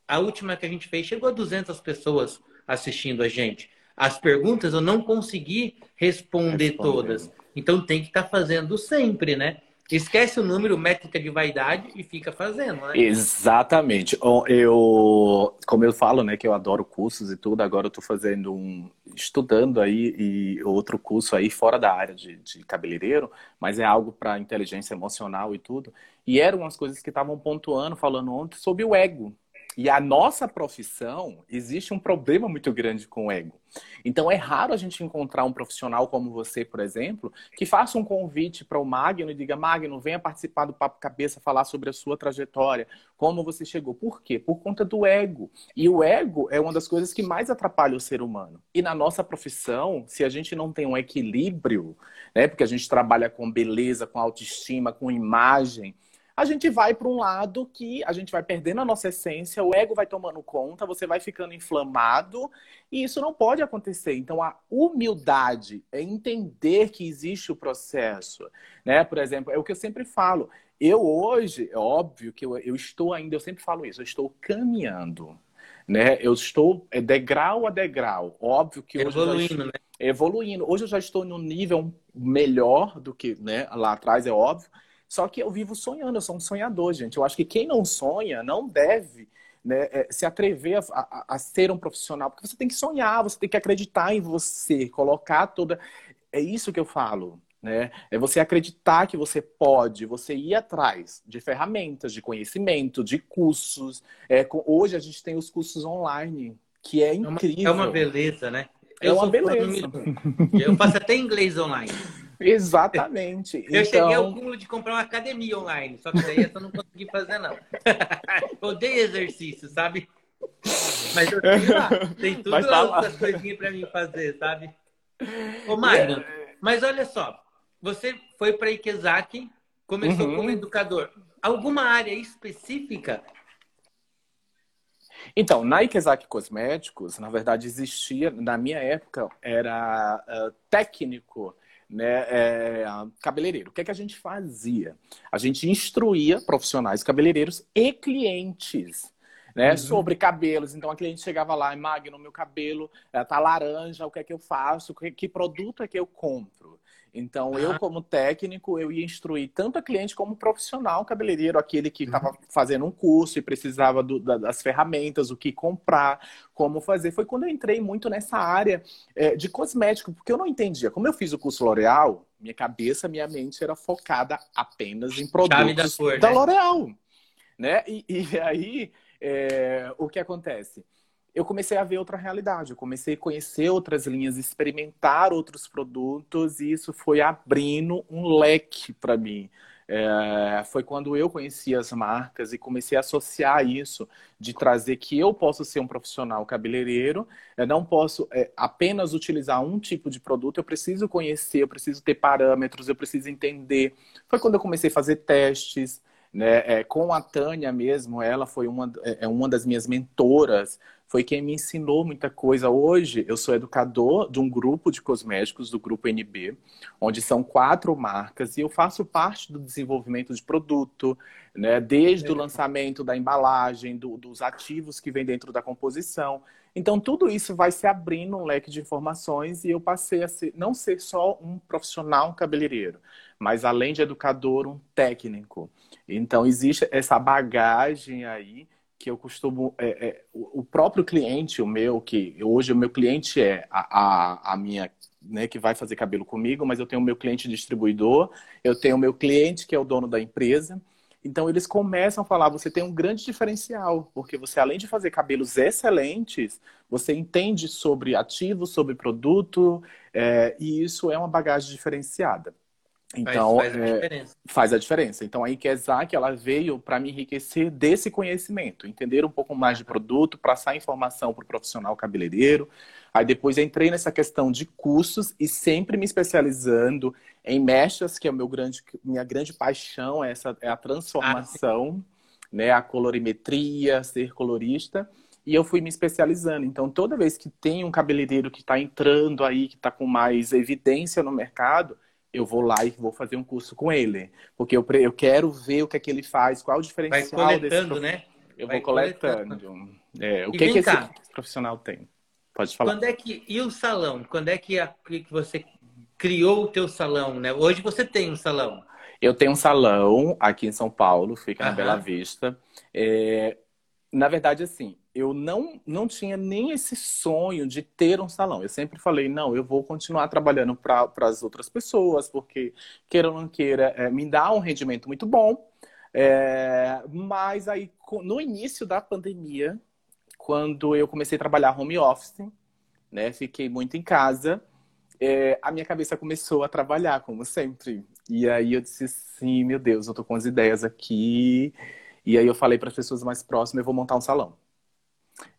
a última que a gente fez chegou a 200 pessoas assistindo a gente. As perguntas eu não consegui responder todas. Então tem que estar tá fazendo sempre, né? Esquece o número, métrica de vaidade e fica fazendo, né?
Exatamente. Eu, como eu falo, né, que eu adoro cursos e tudo, agora eu tô fazendo um, estudando aí e outro curso aí fora da área de, de cabeleireiro, mas é algo para inteligência emocional e tudo. E eram umas coisas que estavam pontuando, falando ontem sobre o ego, e a nossa profissão, existe um problema muito grande com o ego. Então é raro a gente encontrar um profissional como você, por exemplo, que faça um convite para o Magno e diga: Magno, venha participar do Papo Cabeça, falar sobre a sua trajetória, como você chegou. Por quê? Por conta do ego. E o ego é uma das coisas que mais atrapalha o ser humano. E na nossa profissão, se a gente não tem um equilíbrio, né, porque a gente trabalha com beleza, com autoestima, com imagem a gente vai para um lado que a gente vai perdendo a nossa essência, o ego vai tomando conta, você vai ficando inflamado, e isso não pode acontecer. Então, a humildade é entender que existe o processo. Né? Por exemplo, é o que eu sempre falo. Eu hoje, é óbvio que eu, eu estou ainda, eu sempre falo isso, eu estou caminhando. Né? Eu estou é, degrau a degrau. Óbvio que hoje
evoluindo,
estou,
né?
Evoluindo. Hoje eu já estou no nível melhor do que né, lá atrás, é óbvio. Só que eu vivo sonhando, eu sou um sonhador, gente. Eu acho que quem não sonha não deve né, é, se atrever a, a, a, ser um profissional, porque você tem que sonhar, você tem que acreditar em você, colocar toda. É isso que eu falo. Né? É você acreditar que você pode, você ir atrás de ferramentas, de conhecimento, de cursos. É, hoje a gente tem os cursos online, que é incrível.
É uma, é uma beleza, né?
É eu uma beleza.
Eu faço até inglês online.
Exatamente.
Eu então... cheguei ao cúmulo de comprar uma academia online, só que daí eu não consegui fazer, não. Odeio exercício, sabe? Mas eu tenho lá. Tem tudo Mas tá outras coisinhas para mim fazer, sabe? Ô, Magno, mas olha só. Você foi para Ikezaki, começou uhum. como educador. Alguma área específica
então, na Ikezaki Cosméticos, na verdade, existia, na minha época, era uh, técnico né, é, cabeleireiro. O que, é que a gente fazia? A gente instruía profissionais cabeleireiros e clientes. Né, uhum. sobre cabelos. Então a cliente chegava lá, Magno, meu cabelo é, tá laranja, o que é que eu faço? Que, que produto é que eu compro? Então, eu, como técnico, eu ia instruir tanto a cliente como o profissional cabeleireiro, aquele que estava uhum. fazendo um curso e precisava do, da, das ferramentas, o que comprar, como fazer. Foi quando eu entrei muito nessa área é, de cosmético, porque eu não entendia. Como eu fiz o curso L'Oréal, minha cabeça, minha mente era focada apenas em produtos da, da né? L'Oréal. Né? E, e aí, é, o que acontece? Eu comecei a ver outra realidade, eu comecei a conhecer outras linhas, experimentar outros produtos, e isso foi abrindo um leque para mim. É, foi quando eu conheci as marcas e comecei a associar isso, de trazer que eu posso ser um profissional cabeleireiro, eu não posso é, apenas utilizar um tipo de produto, eu preciso conhecer, eu preciso ter parâmetros, eu preciso entender. Foi quando eu comecei a fazer testes, né, é, com a Tânia mesmo, ela foi uma, é, é uma das minhas mentoras foi quem me ensinou muita coisa. Hoje, eu sou educador de um grupo de cosméticos, do grupo NB, onde são quatro marcas, e eu faço parte do desenvolvimento de produto, né? desde é. o lançamento da embalagem, do, dos ativos que vem dentro da composição. Então, tudo isso vai se abrindo um leque de informações e eu passei a ser, não ser só um profissional cabeleireiro, mas além de educador, um técnico. Então, existe essa bagagem aí que eu costumo. É, é, o próprio cliente, o meu, que hoje o meu cliente é a, a, a minha. Né, que vai fazer cabelo comigo, mas eu tenho o meu cliente distribuidor, eu tenho o meu cliente que é o dono da empresa. Então eles começam a falar: você tem um grande diferencial, porque você, além de fazer cabelos excelentes, você entende sobre ativos, sobre produto, é, e isso é uma bagagem diferenciada. Então, faz, faz, a é, faz, a diferença. Então, a Ikezak, ela veio para me enriquecer desse conhecimento, entender um pouco mais de produto, passar informação para o profissional cabeleireiro. Aí depois entrei nessa questão de cursos e sempre me especializando em mechas, que é o meu grande, minha grande paixão, é essa é a transformação, ah, né, a colorimetria, ser colorista. E eu fui me especializando. Então, toda vez que tem um cabeleireiro que está entrando aí, que está com mais evidência no mercado, eu vou lá e vou fazer um curso com ele. Porque eu, eu quero ver o que é que ele faz, qual o diferencial
Vai coletando, desse né?
Eu Vai vou coletando. coletando. É, o que, que esse profissional tem? Pode falar.
Quando é que e o salão? Quando é que, a, que você criou o teu salão, né? Hoje você tem um salão.
Eu tenho um salão aqui em São Paulo, fica na Bela Vista. É, na verdade, assim, eu não, não tinha nem esse sonho de ter um salão. Eu sempre falei, não, eu vou continuar trabalhando para as outras pessoas, porque, queira ou não queira, é, me dá um rendimento muito bom. É, mas aí, no início da pandemia, quando eu comecei a trabalhar home office, né, fiquei muito em casa, é, a minha cabeça começou a trabalhar, como sempre. E aí eu disse assim, meu Deus, eu tô com as ideias aqui. E aí eu falei para as pessoas mais próximas, eu vou montar um salão.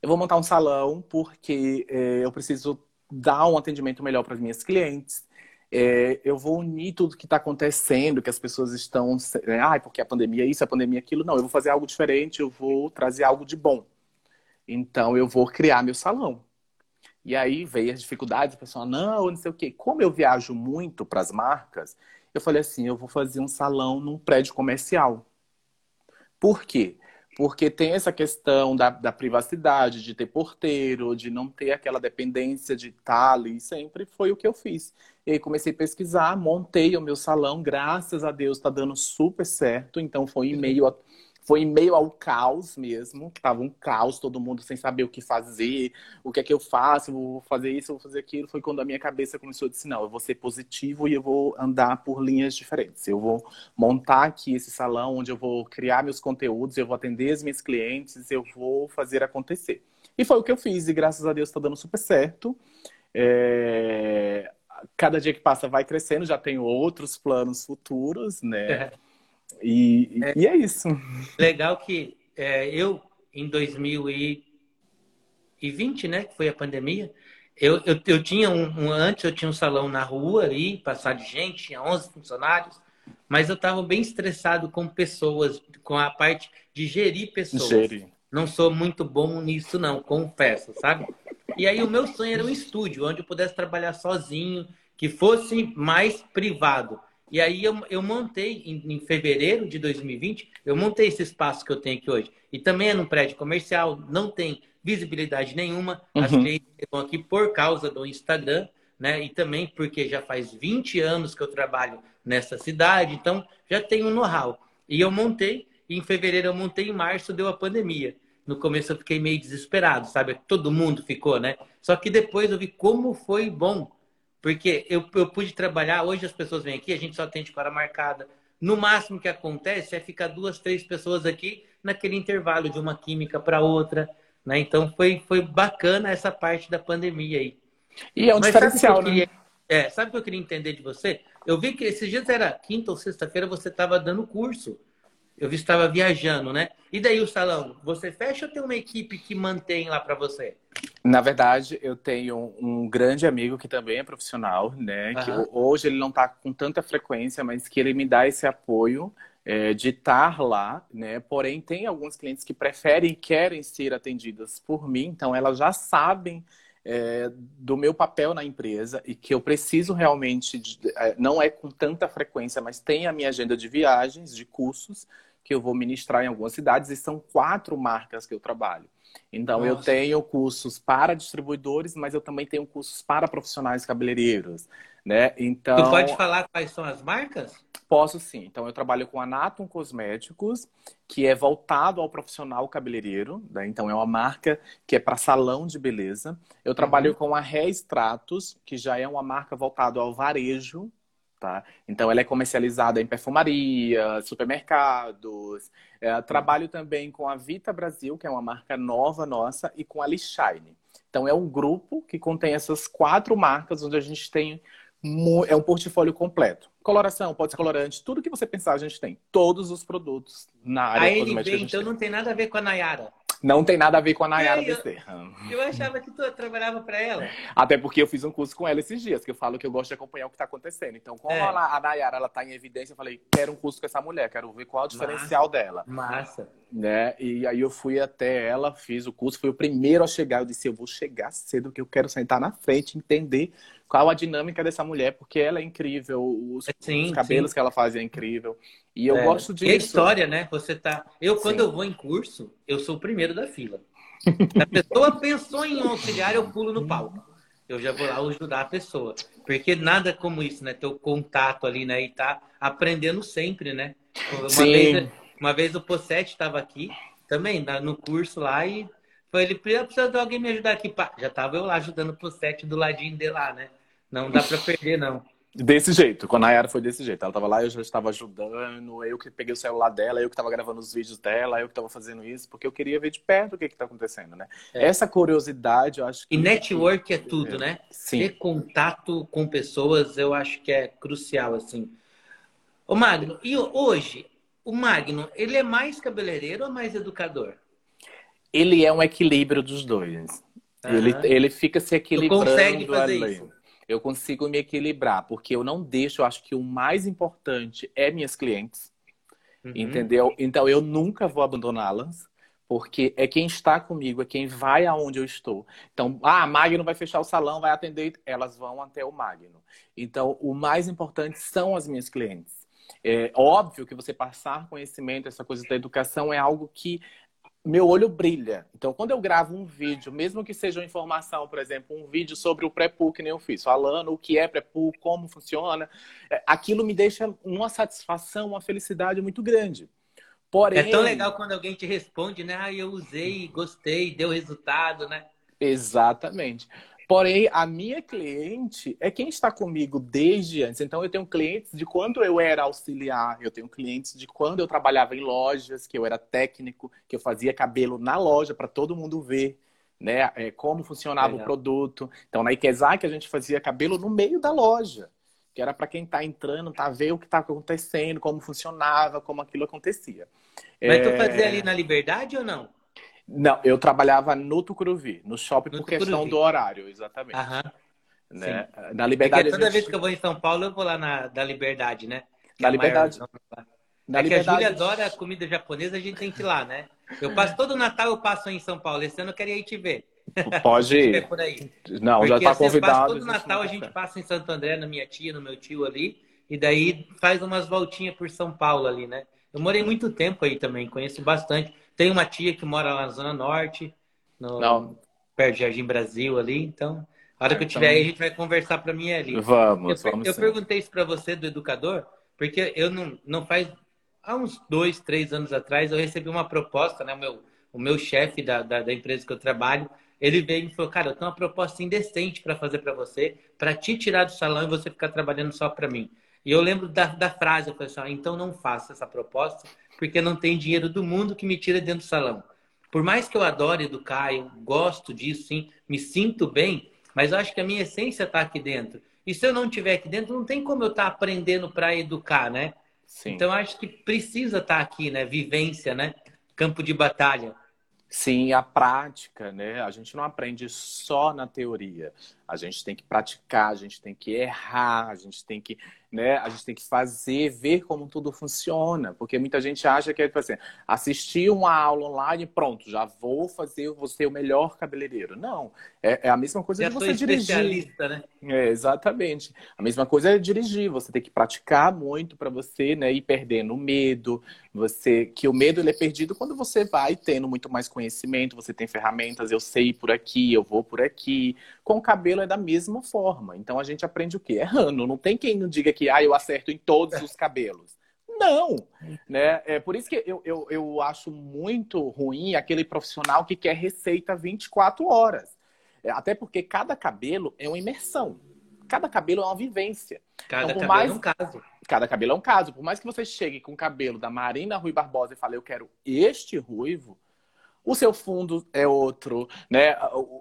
Eu vou montar um salão porque é, eu preciso dar um atendimento melhor para as minhas clientes. É, eu vou unir tudo que está acontecendo, que as pessoas estão. É, ah, porque a pandemia é isso, a pandemia é aquilo. Não, eu vou fazer algo diferente, eu vou trazer algo de bom. Então, eu vou criar meu salão. E aí veio as dificuldades, o pessoal, não, não sei o quê. Como eu viajo muito para as marcas, eu falei assim: eu vou fazer um salão num prédio comercial. Por quê? Porque tem essa questão da, da, privacidade, de ter porteiro, de não ter aquela dependência de estar ali. Sempre foi o que eu fiz. E comecei a pesquisar, montei o meu salão, graças a Deus está dando super certo. Então foi em meio a foi em meio ao caos mesmo, que tava um caos, todo mundo sem saber o que fazer, o que é que eu faço, vou fazer isso, vou fazer aquilo. Foi quando a minha cabeça começou a dizer, não, eu vou ser positivo e eu vou andar por linhas diferentes. Eu vou montar aqui esse salão onde eu vou criar meus conteúdos, eu vou atender as minhas clientes, eu vou fazer acontecer. E foi o que eu fiz, e graças a Deus está dando super certo. É... cada dia que passa vai crescendo, já tenho outros planos futuros, né? É. E, é. e é isso.
Legal que é, eu, em 2020, né, que foi a pandemia, eu, eu, eu tinha um, um, Antes eu tinha um salão na rua ali, passar de gente, tinha 11 funcionários, mas eu estava bem estressado com pessoas, com a parte de gerir pessoas. Gerir. Não sou muito bom nisso, não, confesso, sabe? E aí o meu sonho era um estúdio onde eu pudesse trabalhar sozinho, que fosse mais privado. E aí eu, eu montei, em, em, fevereiro de 2020, eu montei esse espaço que eu tenho aqui hoje. E também é num prédio comercial, não tem visibilidade nenhuma. Uhum. As clientes estão aqui por causa do Instagram, né? E também porque já faz 20 anos que eu trabalho nessa cidade, então já tenho um know-how. E eu montei, e em fevereiro eu montei, em março deu a pandemia. No começo eu fiquei meio desesperado, sabe? Todo mundo ficou, né? Só que depois eu vi como foi bom porque eu, eu pude trabalhar, hoje as pessoas vêm aqui, a gente só atende para marcada. No máximo que acontece é ficar duas, três pessoas aqui naquele intervalo de uma química para outra. Né? Então foi, foi bacana essa parte da pandemia aí.
E é um Mas diferencial, né? Queria,
é, sabe o que eu queria entender de você? Eu vi que esses dias era quinta ou sexta-feira, você estava dando curso. Eu estava viajando, né? E daí o salão, você fecha ou tem uma equipe que mantém lá para você?
Na verdade, eu tenho um grande amigo que também é profissional, né? Uhum. Que hoje ele não está com tanta frequência, mas que ele me dá esse apoio é, de estar lá, né? Porém, tem alguns clientes que preferem e querem ser atendidas por mim, então elas já sabem é, do meu papel na empresa e que eu preciso realmente, de, é, não é com tanta frequência, mas tem a minha agenda de viagens, de cursos, que eu vou ministrar em algumas cidades, e são quatro marcas que eu trabalho. Então, Nossa. eu tenho cursos para distribuidores, mas eu também tenho cursos para profissionais cabeleireiros, né? Então...
Tu pode falar quais são as marcas?
Posso sim. Então, eu trabalho com Anatom Cosméticos, que é voltado ao profissional cabeleireiro, né? Então, é uma marca que é para salão de beleza. Eu trabalho uhum. com a Reestratos, que já é uma marca voltada ao varejo, Tá? Então, ela é comercializada em perfumaria, supermercados. É, trabalho também com a Vita Brasil, que é uma marca nova nossa, e com a Lishine. Então, é um grupo que contém essas quatro marcas, onde a gente tem é um portfólio completo. Coloração, pode ser colorante, tudo que você pensar a gente tem. Todos os produtos na área
a NB, então não tem nada a ver com a Nayara.
Não tem nada a ver com a Nayara
Bezerra. Eu, eu achava que tu trabalhava para ela.
Até porque eu fiz um curso com ela esses dias, que eu falo que eu gosto de acompanhar o que está acontecendo. Então, como é. a, a Nayara ela tá em evidência, eu falei, quero um curso com essa mulher, quero ver qual é o diferencial
Massa.
dela.
Massa.
Né? E aí eu fui até ela, fiz o curso, fui o primeiro a chegar. Eu disse, eu vou chegar cedo, que eu quero sentar na frente, entender qual a dinâmica dessa mulher, porque ela é incrível, os, sim, os cabelos sim. que ela faz é incrível. E eu é. gosto disso.
E a história, né? Você tá. Eu, quando sim. eu vou em curso, eu sou o primeiro da fila. A pessoa pensou em um auxiliar, eu pulo no palco. Eu já vou lá ajudar a pessoa. Porque nada como isso, né? Ter o contato ali, né? E tá aprendendo sempre, né? Uma, Sim. Vez, uma vez o Possete estava aqui, também, no curso lá, e foi ele, precisa de alguém me ajudar aqui. Pá, já tava eu lá ajudando o Possete do ladinho de lá, né? Não dá para perder, não.
Desse jeito, com a Nayara foi desse jeito. Ela tava lá, eu já estava ajudando, eu que peguei o celular dela, eu que estava gravando os vídeos dela, eu que estava fazendo isso, porque eu queria ver de perto o que está acontecendo, né? É. Essa curiosidade, eu acho que.
E network é tudo, né? Sim. Ter contato com pessoas, eu acho que é crucial, assim. Ô, Magno, e hoje, o Magno, ele é mais cabeleireiro ou mais educador?
Ele é um equilíbrio dos dois. Uhum. Ele, ele fica se equilibrando. Tu consegue fazer ali. isso? eu consigo me equilibrar, porque eu não deixo, eu acho que o mais importante é minhas clientes, uhum. entendeu? Então eu nunca vou abandoná-las, porque é quem está comigo, é quem vai aonde eu estou. Então, ah, Magno vai fechar o salão, vai atender, elas vão até o Magno. Então, o mais importante são as minhas clientes. É óbvio que você passar conhecimento, essa coisa da educação é algo que meu olho brilha. Então, quando eu gravo um vídeo, mesmo que seja uma informação, por exemplo, um vídeo sobre o pré-pool que nem eu fiz, falando o que é pré-pool, como funciona, é, aquilo me deixa uma satisfação, uma felicidade muito grande.
Porém... É tão legal quando alguém te responde, né? Ah, eu usei, gostei, deu resultado, né?
Exatamente. Porém, a minha cliente é quem está comigo desde antes. Então, eu tenho clientes de quando eu era auxiliar, eu tenho clientes de quando eu trabalhava em lojas, que eu era técnico, que eu fazia cabelo na loja para todo mundo ver. né? É, como funcionava Legal. o produto. Então, na Ikezaki, a gente fazia cabelo no meio da loja, que era para quem está entrando, tá ver o que está acontecendo, como funcionava, como aquilo acontecia.
Mas é... tu fazia ali na Liberdade ou não?
Não, eu trabalhava no Tucuruvi, no shopping, no por Tucuruvi. questão do horário, exatamente.
Aham.
Né? Na Liberdade.
Porque toda gente... vez que eu vou em São Paulo, eu vou lá na da Liberdade, né?
Que na é Liberdade.
Na é Liberdade... que a Júlia adora a comida japonesa, a gente tem que ir lá, né? Eu passo todo o Natal, eu passo em São Paulo. Esse ano eu queria ir te ver.
Pode ir. por aí. Não, Porque já está convidado.
Todo Natal a gente passa em Santo André, na minha tia, no meu tio ali, e daí faz umas voltinhas por São Paulo ali, né? Eu morei muito tempo aí também, conheço bastante. Tem uma tia que mora lá na Zona Norte, no, Não. perto de Jardim Brasil ali, então. A hora que eu estiver então... aí, a gente vai conversar para mim ali.
Vamos,
eu,
vamos.
Eu sim. perguntei isso para você do educador, porque eu não, não faz. Há uns dois, três anos atrás, eu recebi uma proposta, né? O meu, o meu chefe da, da, da empresa que eu trabalho, ele veio e me falou: Cara, eu tenho uma proposta indecente para fazer para você, para te tirar do salão e você ficar trabalhando só para mim. E eu lembro da, da frase, eu falei assim, ah, então não faça essa proposta, porque não tem dinheiro do mundo que me tira dentro do salão. Por mais que eu adore educar, eu gosto disso, sim, me sinto bem, mas eu acho que a minha essência está aqui dentro. E se eu não estiver aqui dentro, não tem como eu estar tá aprendendo para educar, né? Sim. Então, eu acho que precisa estar tá aqui, né? Vivência, né? Campo de batalha.
Sim, a prática, né? A gente não aprende só na teoria. A gente tem que praticar, a gente tem que errar, a gente tem que né? A gente tem que fazer, ver como tudo funciona, porque muita gente acha que é tipo assim, assistir uma aula online, pronto, já vou fazer você o melhor cabeleireiro. Não, é, é a mesma coisa já de você dirigir.
Né?
É, exatamente. A mesma coisa é dirigir, você tem que praticar muito para você, né, ir perdendo o medo, você que o medo ele é perdido quando você vai tendo muito mais conhecimento, você tem ferramentas, eu sei por aqui, eu vou por aqui. Com o cabelo é da mesma forma. Então a gente aprende o quê? Errando. Não tem quem não diga que ah, eu acerto em todos os cabelos. Não, né? É por isso que eu, eu, eu acho muito ruim aquele profissional que quer receita 24 horas. É, até porque cada cabelo é uma imersão. Cada cabelo é uma vivência.
Cada então, cabelo mais... é um caso.
Cada cabelo é um caso. Por mais que você chegue com o cabelo da Marina Rui Barbosa e fale, eu quero este ruivo, o seu fundo é outro, né?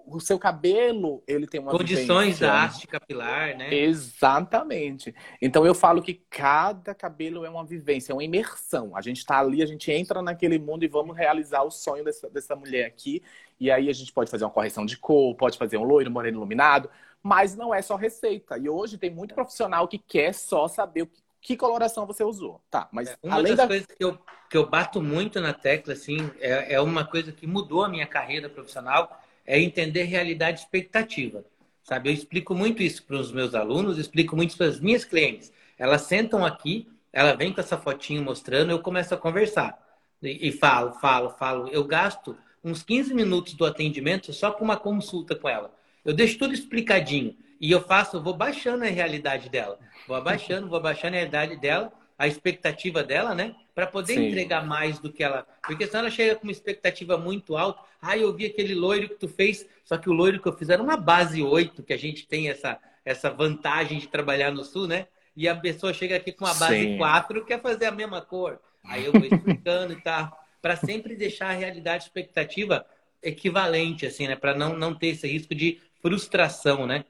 O, seu cabelo, ele tem uma
condições vivência. da haste capilar, né?
Exatamente. Então eu falo que cada cabelo é uma vivência, é uma imersão. A gente está ali, a gente entra naquele mundo e vamos realizar o sonho dessa, dessa mulher aqui. E aí a gente pode fazer uma correção de cor, pode fazer um loiro, moreno iluminado, mas não é só receita. E hoje tem muito profissional que quer só saber o que que coloração você usou. Tá, mas
é, uma além das da... coisas que eu, que eu bato muito na tecla, assim, é, é uma coisa que mudou a minha carreira profissional, é entender realidade e expectativa. Sabe, eu explico muito isso para os meus alunos, explico muito para as minhas clientes. Elas sentam aqui, ela vem com essa fotinho mostrando, eu começo a conversar. E, e falo, falo, falo. Eu gasto uns 15 minutos do atendimento só para uma consulta com ela. Eu deixo tudo explicadinho. E eu faço, eu vou baixando a realidade dela. Vou abaixando, vou abaixando a realidade dela, a expectativa dela, né? Para poder Sim. entregar mais do que ela. Porque senão ela chega com uma expectativa muito alta. Ah, eu vi aquele loiro que tu fez, só que o loiro que eu fiz era uma base 8, que a gente tem essa, essa vantagem de trabalhar no sul, né? E a pessoa chega aqui com uma base Sim. 4 quer fazer a mesma cor. Aí eu vou explicando e tal. Para sempre deixar a realidade expectativa equivalente, assim, né? Para não, não ter esse risco de frustração, né?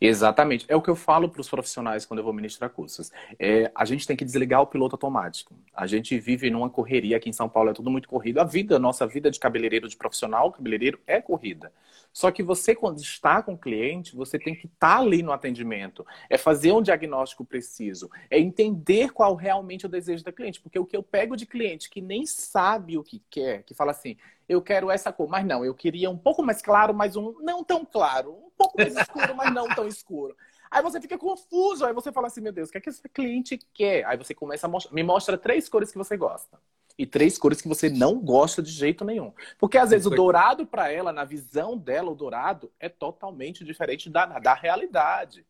Exatamente. É o que eu falo para os profissionais quando eu vou ministrar cursos. É, a gente tem que desligar o piloto automático. A gente vive numa correria aqui em São Paulo, é tudo muito corrido. A vida, nossa vida de cabeleireiro, de profissional cabeleireiro, é corrida. Só que você, quando está com o cliente, você tem que estar tá ali no atendimento. É fazer um diagnóstico preciso. É entender qual realmente é o desejo da cliente. Porque o que eu pego de cliente que nem sabe o que quer, que fala assim, eu quero essa cor, mas não, eu queria um pouco mais claro, mas um não tão claro, um pouco mais escuro, mas não tão escuro. Aí você fica confuso, aí você fala assim, meu Deus, o que é que esse cliente quer? Aí você começa a mostrar, me mostra três cores que você gosta. E três cores que você não gosta de jeito nenhum. Porque às vezes o dourado para ela, na visão dela, o dourado é totalmente diferente da, da realidade.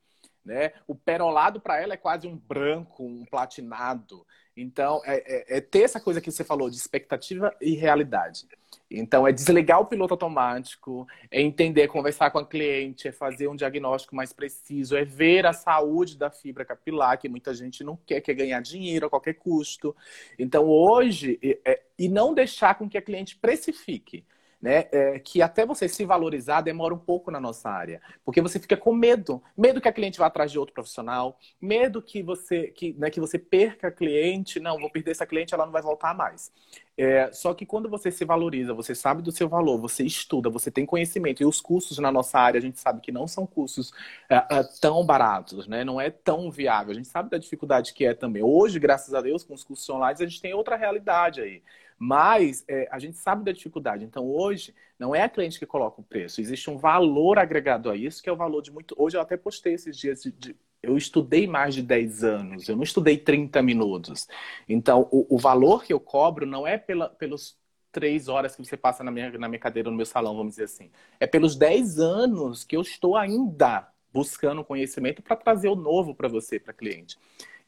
Né? O perolado para ela é quase um branco, um platinado. Então, é, é, é, ter essa coisa que você falou de expectativa e realidade. Então, é desligar o piloto automático, é entender, conversar com a cliente, é fazer um diagnóstico mais preciso, é ver a saúde da fibra capilar, que muita gente não quer, quer ganhar dinheiro a qualquer custo. Então, hoje, é, e não deixar com que a cliente precifique. Né? É, que até você se valorizar demora um pouco na nossa área, porque você fica com medo, medo que a cliente vá atrás de outro profissional, medo que você que, né, que você perca a cliente, não, vou perder essa cliente, ela não vai voltar mais. É, só que quando você se valoriza, você sabe do seu valor, você estuda, você tem conhecimento e os cursos na nossa área a gente sabe que não são cursos é, é, tão baratos, né? Não é tão viável. A gente sabe da dificuldade que é também. Hoje, graças a Deus, com os cursos online a gente tem outra realidade aí. Mas é, a gente sabe da dificuldade. Então, hoje, não é a cliente que coloca o preço. Existe um valor agregado a isso, que é o valor de muito. Hoje eu até postei esses dias de, de... Eu estudei mais de 10 anos, eu não estudei 30 minutos. Então, o, o valor que eu cobro não é pela, pelos três horas que você passa na minha, na minha cadeira, no meu salão, vamos dizer assim. É pelos 10 anos que eu estou ainda buscando conhecimento para trazer o novo para você, para cliente.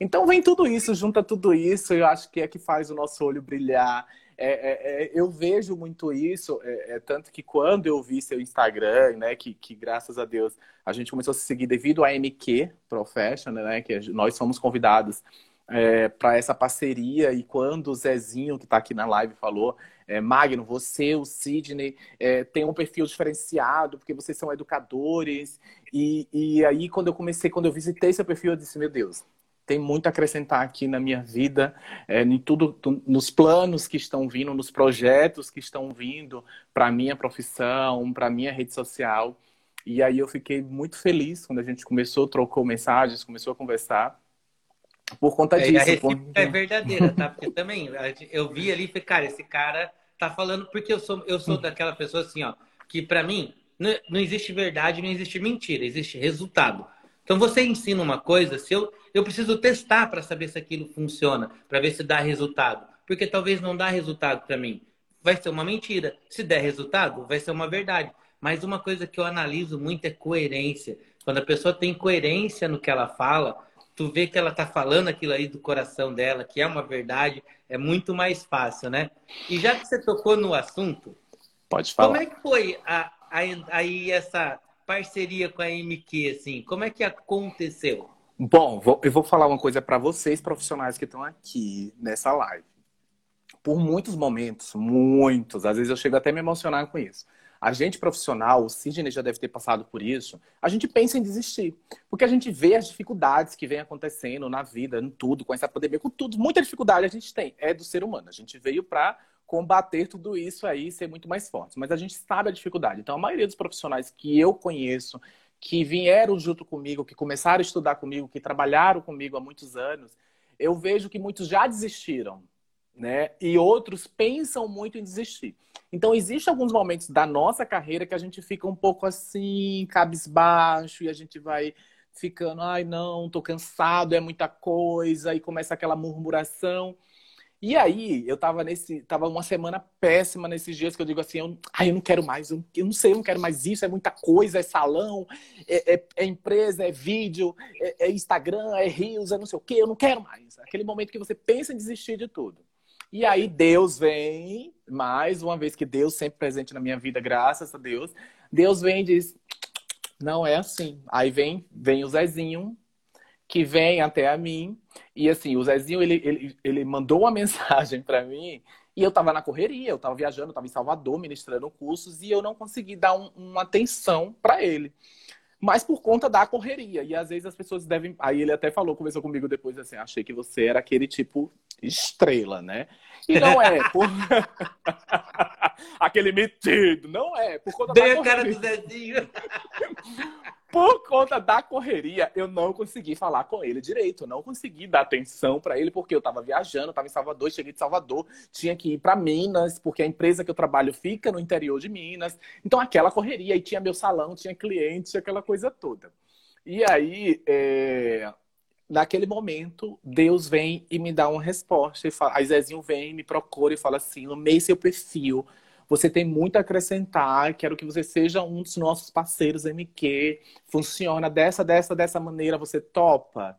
Então vem tudo isso, junta tudo isso, eu acho que é que faz o nosso olho brilhar, é, é, é, eu vejo muito isso, é, é, tanto que quando eu vi seu Instagram, né, que, que graças a Deus a gente começou a se seguir devido à MQ Professional, né, que nós fomos convidados é, para essa parceria, e quando o Zezinho, que está aqui na live, falou, Magno, você, o Sidney, tem um perfil diferenciado, porque vocês são educadores. E, e aí, quando eu comecei, quando eu visitei seu perfil, eu disse, meu Deus, tem muito a acrescentar aqui na minha vida, é, em tudo, nos planos que estão vindo, nos projetos que estão vindo para a minha profissão, para a minha rede social. E aí eu fiquei muito feliz quando a gente começou, trocou mensagens, começou a conversar. Por conta
é,
disso.
A porque... é verdadeira, tá? Porque também eu vi ali e falei, cara, esse cara tá falando porque eu sou, eu sou daquela pessoa assim, ó, que para mim não, não existe verdade, não existe mentira, existe resultado. Então você ensina uma coisa, se eu, eu preciso testar para saber se aquilo funciona, para ver se dá resultado. Porque talvez não dá resultado para mim. Vai ser uma mentira. Se der resultado, vai ser uma verdade. Mas uma coisa que eu analiso muito é coerência. Quando a pessoa tem coerência no que ela fala, tu vê que ela está falando aquilo aí do coração dela, que é uma verdade, é muito mais fácil, né? E já que você tocou no assunto,
pode falar.
Como é que foi a, a, aí essa parceria com a MQ, assim? Como é que aconteceu?
Bom, vou, eu vou falar uma coisa para vocês, profissionais que estão aqui nessa live. Por muitos momentos, muitos, às vezes eu chego até a me emocionar com isso. A gente profissional, o Sidney já deve ter passado por isso, a gente pensa em desistir. Porque a gente vê as dificuldades que vem acontecendo na vida, em tudo, com essa pandemia, com tudo. Muita dificuldade a gente tem, é do ser humano. A gente veio para combater tudo isso aí e ser muito mais forte. Mas a gente sabe a dificuldade. Então, a maioria dos profissionais que eu conheço, que vieram junto comigo, que começaram a estudar comigo, que trabalharam comigo há muitos anos, eu vejo que muitos já desistiram, né? E outros pensam muito em desistir. Então, existem alguns momentos da nossa carreira que a gente fica um pouco assim, cabisbaixo, e a gente vai ficando, ai, não, tô cansado, é muita coisa, e começa aquela murmuração. E aí, eu tava nesse. Tava uma semana péssima nesses dias que eu digo assim, eu, ai, eu não quero mais, eu, eu não sei, eu não quero mais isso, é muita coisa, é salão, é, é, é empresa, é vídeo, é, é, Instagram, é Reels, é não sei o quê, eu não quero mais. Aquele momento que você pensa em desistir de tudo. E aí Deus vem, mais uma vez que Deus sempre presente na minha vida, graças a Deus, Deus vem e diz, não é assim. Aí vem, vem o Zezinho, que vem até a mim. E assim, o Zezinho, ele, ele, ele mandou uma mensagem para mim e eu estava na correria, eu estava viajando, eu estava em Salvador ministrando cursos e eu não consegui dar um, uma atenção para ele. Mas por conta da correria. E às vezes as pessoas devem. Aí ele até falou, conversou comigo depois assim: achei que você era aquele tipo estrela, né? E não é. Por... aquele metido. Não é. Por conta
Dei da a cara do Zezinho.
por conta da correria, eu não consegui falar com ele direito. Eu não consegui dar atenção para ele, porque eu estava viajando, estava em Salvador, cheguei de Salvador, tinha que ir para Minas, porque a empresa que eu trabalho fica no interior de Minas. Então, aquela correria, e tinha meu salão, tinha cliente, aquela coisa toda. E aí, é... naquele momento, Deus vem e me dá uma resposta. E fala... Aí Zezinho vem, me procura e fala assim: no meio seu perfil você tem muito a acrescentar. Quero que você seja um dos nossos parceiros MQ. Funciona dessa, dessa, dessa maneira. Você topa?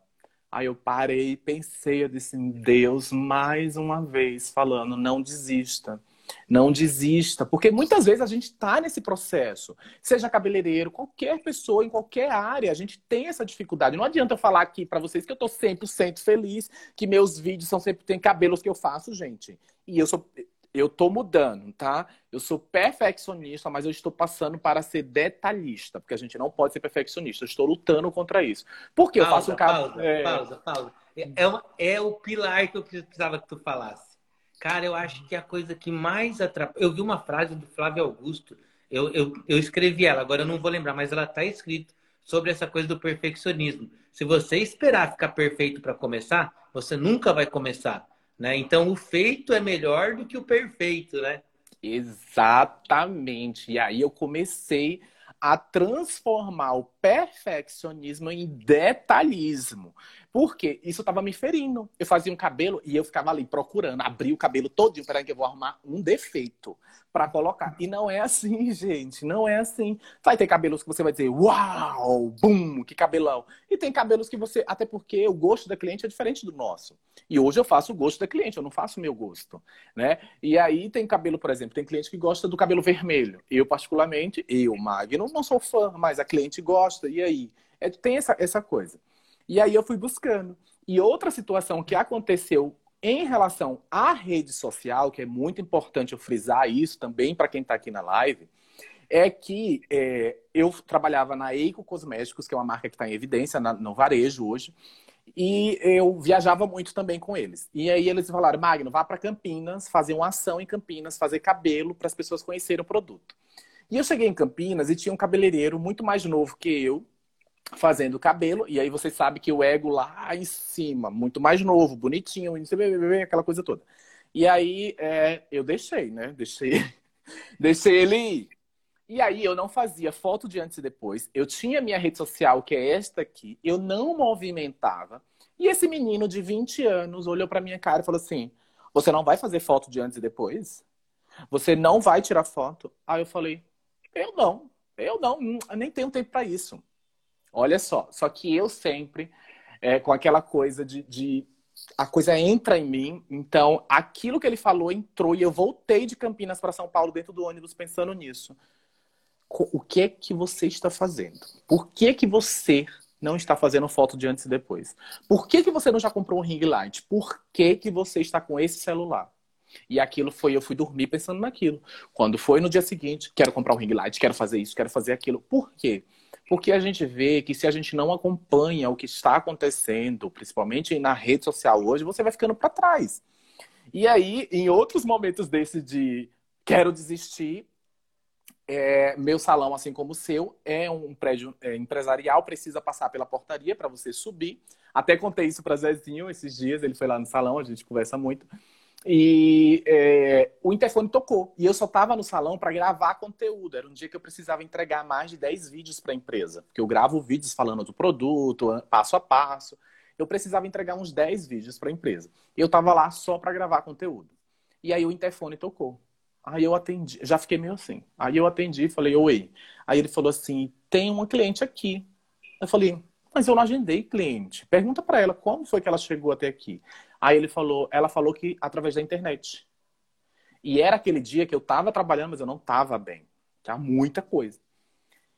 Aí eu parei e pensei, eu disse, Deus, mais uma vez falando, não desista. Não desista, porque muitas vezes a gente está nesse processo. Seja cabeleireiro, qualquer pessoa, em qualquer área, a gente tem essa dificuldade. Não adianta eu falar aqui para vocês que eu estou 100% feliz, que meus vídeos são sempre tem cabelos que eu faço, gente. E eu sou eu tô mudando, tá? Eu sou perfeccionista, mas eu estou passando para ser detalhista, porque a gente não pode ser perfeccionista. Eu estou lutando contra isso. Porque
pausa,
eu faço um
caso. Pausa, é... pausa, pausa. É, uma, é o pilar que eu precisava que tu falasse. Cara, eu acho que a coisa que mais atrapalha. Eu vi uma frase do Flávio Augusto, eu, eu, eu escrevi ela, agora eu não vou lembrar, mas ela está escrita sobre essa coisa do perfeccionismo. Se você esperar ficar perfeito para começar, você nunca vai começar. Né? Então, o feito é melhor do que o perfeito, né?
Exatamente. E aí eu comecei a transformar o perfeccionismo em detalhismo. Porque isso estava me ferindo. Eu fazia um cabelo e eu ficava ali procurando, abrir o cabelo todinho, peraí que eu vou arrumar um defeito para colocar. E não é assim, gente, não é assim. Vai ter cabelos que você vai dizer, uau, bum, que cabelão. E tem cabelos que você, até porque o gosto da cliente é diferente do nosso. E hoje eu faço o gosto da cliente, eu não faço o meu gosto, né? E aí tem cabelo, por exemplo, tem cliente que gosta do cabelo vermelho. Eu particularmente, eu, Magno, não sou fã, mas a cliente gosta. E aí, é, tem essa, essa coisa. E aí eu fui buscando. E outra situação que aconteceu em relação à rede social, que é muito importante eu frisar isso também para quem está aqui na live, é que é, eu trabalhava na Eico Cosméticos, que é uma marca que está em evidência na, no varejo hoje, e eu viajava muito também com eles. E aí eles falaram, Magno, vá para Campinas, fazer uma ação em Campinas, fazer cabelo para as pessoas conhecerem o produto. E eu cheguei em Campinas e tinha um cabeleireiro muito mais novo que eu, fazendo cabelo, e aí você sabe que o ego lá em cima, muito mais novo, bonitinho, aquela coisa toda. E aí é, eu deixei, né? Deixei, deixei ele ir. E aí eu não fazia foto de antes e depois. Eu tinha minha rede social, que é esta aqui, eu não movimentava. E esse menino de 20 anos olhou para minha cara e falou assim: Você não vai fazer foto de antes e depois? Você não vai tirar foto? Aí eu falei: Eu não, eu não, eu nem tenho tempo para isso. Olha só, só que eu sempre, é, com aquela coisa de, de, A coisa entra em mim, então aquilo que ele falou entrou e eu voltei de Campinas para São Paulo dentro do ônibus pensando nisso. O que é que você está fazendo? Por que, que você não está fazendo foto de antes e depois? Por que, que você não já comprou um ring light? Por que, que você está com esse celular? E aquilo foi, eu fui dormir pensando naquilo. Quando foi no dia seguinte, quero comprar um ring light, quero fazer isso, quero fazer aquilo. Por quê? Porque a gente vê que se a gente não acompanha o que está acontecendo, principalmente na rede social hoje, você vai ficando para trás. E aí, em outros momentos desse de quero desistir, é, meu salão, assim como o seu, é um prédio é, empresarial, precisa passar pela portaria para você subir. Até contei isso para Zezinho esses dias, ele foi lá no salão, a gente conversa muito. E é, o interfone tocou. E eu só estava no salão para gravar conteúdo. Era um dia que eu precisava entregar mais de 10 vídeos para a empresa. Porque eu gravo vídeos falando do produto, passo a passo. Eu precisava entregar uns 10 vídeos para a empresa. Eu estava lá só para gravar conteúdo. E aí o interfone tocou. Aí eu atendi, já fiquei meio assim. Aí eu atendi e falei, oi. Aí ele falou assim: tem uma cliente aqui. Eu falei, mas eu não agendei cliente. Pergunta para ela como foi que ela chegou até aqui. Aí ele falou, ela falou que através da internet. E era aquele dia que eu estava trabalhando, mas eu não estava bem. Tinha muita coisa.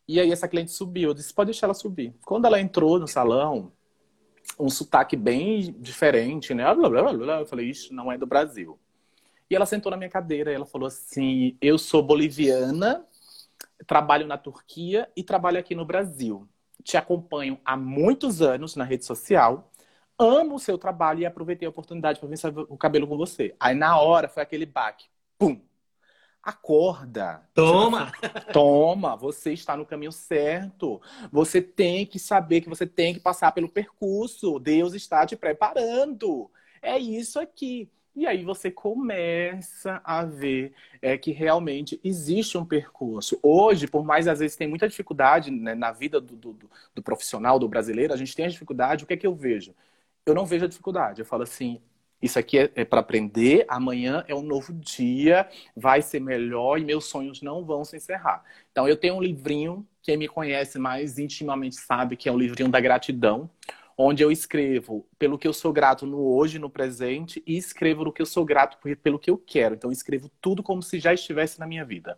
E aí essa cliente subiu. Eu disse, pode deixar ela subir. Quando ela entrou no salão, um sotaque bem diferente, né? Eu falei, isso não é do Brasil. E ela sentou na minha cadeira e ela falou assim: Eu sou boliviana, trabalho na Turquia e trabalho aqui no Brasil. Te acompanho há muitos anos na rede social amo o seu trabalho e aproveitei a oportunidade para ver o cabelo com você. Aí na hora foi aquele baque. Pum! Acorda.
Toma!
Toma, você está no caminho certo. Você tem que saber que você tem que passar pelo percurso. Deus está te preparando. É isso aqui. E aí você começa a ver é, que realmente existe um percurso. Hoje, por mais às vezes tem muita dificuldade né, na vida do, do, do, profissional, do brasileiro, a gente tem a dificuldade. O que é que eu vejo? eu não vejo a dificuldade. Eu falo assim, isso aqui é, é para aprender, amanhã é um novo dia, vai ser melhor e meus sonhos não vão se encerrar. Então eu tenho um livrinho, quem me conhece mais intimamente sabe que é o livrinho da gratidão, onde eu escrevo pelo que eu sou grato no hoje, no presente, e escrevo no que eu sou grato pelo que eu quero. Então eu escrevo tudo como se já estivesse na minha vida.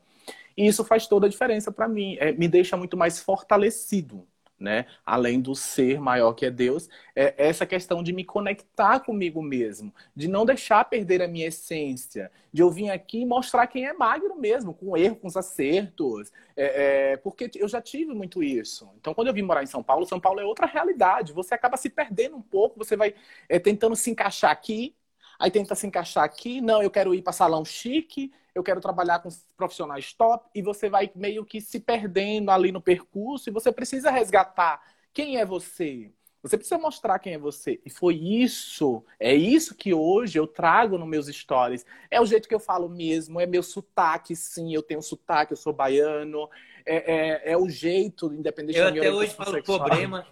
E isso faz toda a diferença para mim, é, me deixa muito mais fortalecido né? Além do ser maior que é Deus, é essa questão de me conectar comigo mesmo, de não deixar perder a minha essência, de eu vir aqui mostrar quem é magro mesmo, com erro, com os acertos, é, é, porque eu já tive muito isso. Então, quando eu vim morar em São Paulo, São Paulo é outra realidade. Você acaba se perdendo um pouco, você vai é, tentando se encaixar aqui, aí tenta se encaixar aqui, não, eu quero ir para salão chique, eu quero trabalhar com profissionais top, e você vai meio que se perdendo ali no percurso, e você precisa resgatar quem é você. Você precisa mostrar quem é você. E foi isso, é isso que hoje eu trago nos meus stories. É o jeito que eu falo mesmo, é meu sotaque, sim, eu tenho sotaque, eu sou baiano. É, é, é o jeito, independente
eu da minha Eu até hoje falo sexual. problema.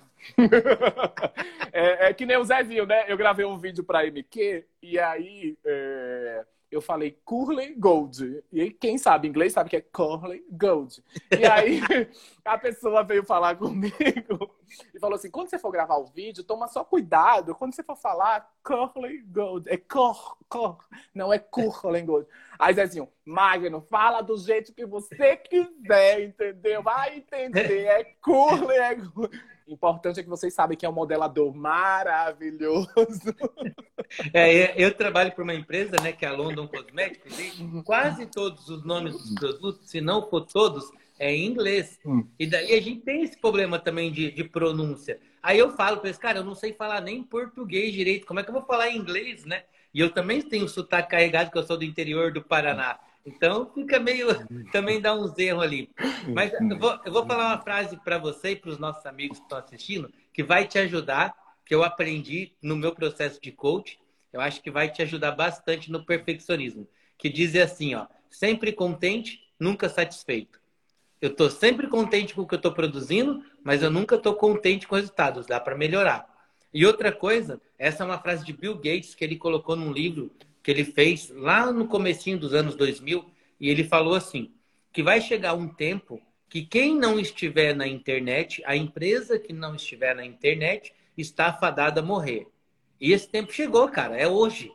É, é, que nem o Zezinho, né? Eu gravei um vídeo pra MQ e aí. É eu falei Curly Gold. E quem sabe inglês sabe que é Curly Gold. E aí a pessoa veio falar comigo e falou assim: quando você for gravar o vídeo, toma só cuidado. Quando você for falar Curly Gold, é cor, cor, não é Curly Gold. Aí Zezinho, Magno, fala do jeito que você quiser, entendeu? Vai entender. É Curly, é Gold. Importante é que vocês sabem que é um modelador maravilhoso.
É, eu trabalho para uma empresa, né, que é a London Cosmetics, e quase todos os nomes dos produtos, se não for todos, é em inglês. Hum. E daí a gente tem esse problema também de, de pronúncia. Aí eu falo para eles, cara, eu não sei falar nem português direito, como é que eu vou falar inglês, né? E eu também tenho sotaque carregado, que eu sou do interior do Paraná. Então fica meio. Também dá uns erros ali. Mas eu vou, eu vou falar uma frase para você e para os nossos amigos que estão assistindo, que vai te ajudar, que eu aprendi no meu processo de coach. Eu acho que vai te ajudar bastante no perfeccionismo. Que diz assim, ó, sempre contente, nunca satisfeito. Eu estou sempre contente com o que eu estou produzindo, mas eu nunca estou contente com os resultados. Dá para melhorar. E outra coisa, essa é uma frase de Bill Gates que ele colocou num livro que ele fez lá no comecinho dos anos 2000 e ele falou assim, que vai chegar um tempo que quem não estiver na internet, a empresa que não estiver na internet, está fadada a morrer. E esse tempo chegou, cara, é hoje.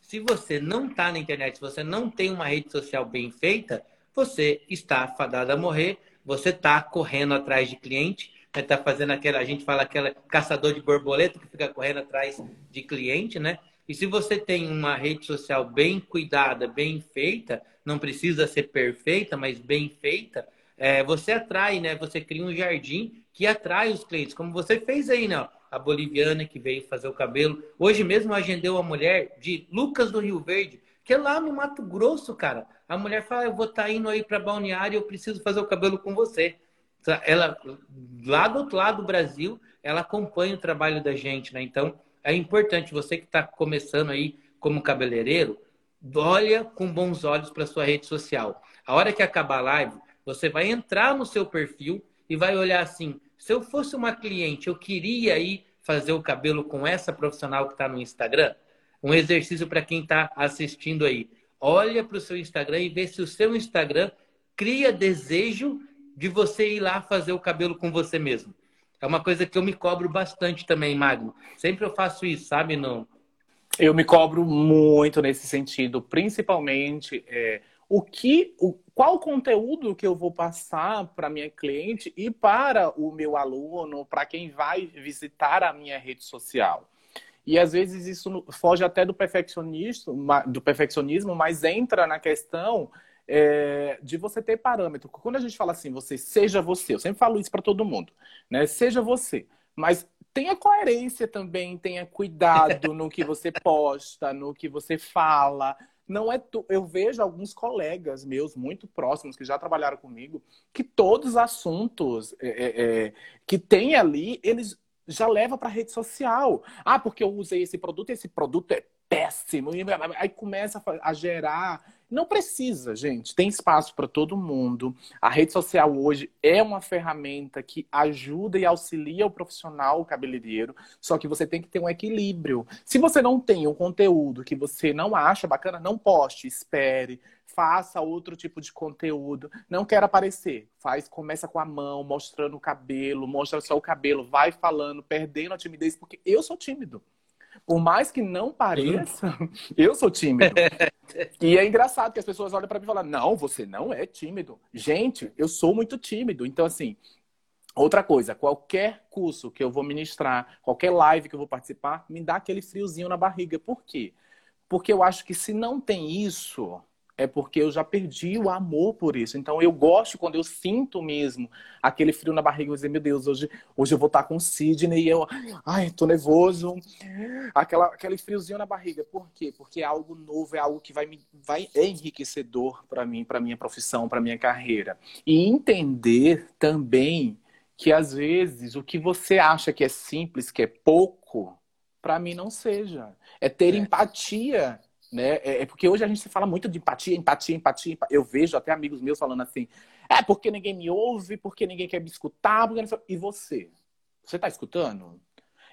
Se você não está na internet, se você não tem uma rede social bem feita, você está fadado a morrer, você está correndo atrás de cliente, está né? fazendo aquela, a gente fala aquela caçador de borboleta que fica correndo atrás de cliente, né? E se você tem uma rede social bem cuidada, bem feita, não precisa ser perfeita, mas bem feita, é, você atrai, né? Você cria um jardim que atrai os clientes, como você fez aí, né? A boliviana que veio fazer o cabelo. Hoje mesmo eu agendei uma mulher de Lucas do Rio Verde, que é lá no Mato Grosso, cara. A mulher fala: Eu vou estar tá indo aí para Balneário, eu preciso fazer o cabelo com você. Ela, lá do outro lado do Brasil, ela acompanha o trabalho da gente, né? Então, é importante, você que está começando aí como cabeleireiro, olha com bons olhos para sua rede social. A hora que acabar a live, você vai entrar no seu perfil e vai olhar assim: se eu fosse uma cliente, eu queria ir fazer o cabelo com essa profissional que está no Instagram. Um exercício para quem está assistindo aí. Olha para o seu Instagram e vê se o seu Instagram cria desejo de você ir lá fazer o cabelo com você mesmo. É uma coisa que eu me cobro bastante também, Magno. Sempre eu faço isso, sabe? No...
Eu me cobro muito nesse sentido, principalmente é, o que, o, qual conteúdo que eu vou passar para minha cliente e para o meu aluno, para quem vai visitar a minha rede social. E às vezes isso foge até do perfeccionismo, do perfeccionismo, mas entra na questão é, de você ter parâmetro. Quando a gente fala assim, você seja você, eu sempre falo isso para todo mundo, né? Seja você, mas tenha coerência também, tenha cuidado no que você posta, no que você fala. Não é tu... eu vejo alguns colegas meus muito próximos que já trabalharam comigo que todos os assuntos é, é, é que tem ali eles já leva para rede social. Ah, porque eu usei esse produto, esse produto é péssimo. Aí começa a gerar não precisa, gente. Tem espaço para todo mundo. A rede social hoje é uma ferramenta que ajuda e auxilia o profissional, o cabeleireiro. Só que você tem que ter um equilíbrio. Se você não tem um conteúdo que você não acha bacana, não poste, espere, faça outro tipo de conteúdo. Não quer aparecer. Faz, começa com a mão, mostrando o cabelo, mostra só o cabelo, vai falando, perdendo a timidez, porque eu sou tímido. Por mais que não pareça, eu sou tímido. e é engraçado que as pessoas olham para mim e falam: não, você não é tímido. Gente, eu sou muito tímido. Então, assim, Outra coisa, qualquer curso que eu vou ministrar, qualquer live que eu vou participar, me dá aquele friozinho na barriga. Por quê? Porque eu acho que se não tem isso, é porque eu já perdi o amor por isso. Então eu gosto quando eu sinto mesmo aquele frio na barriga, eu dizer, meu Deus, hoje, hoje eu vou estar com o Sidney e eu, ai, tô nervoso. Aquela, aquele friozinho na barriga. Por quê? Porque é algo novo, é algo que vai me vai é enriquecedor para mim, para minha profissão, para minha carreira. E entender também que às vezes o que você acha que é simples, que é pouco, para mim não seja. É ter é. empatia né? É, é, porque hoje a gente fala muito de empatia, empatia, empatia, empatia. Eu vejo até amigos meus falando assim: é porque ninguém me ouve, porque ninguém quer me escutar. E você? Você está escutando?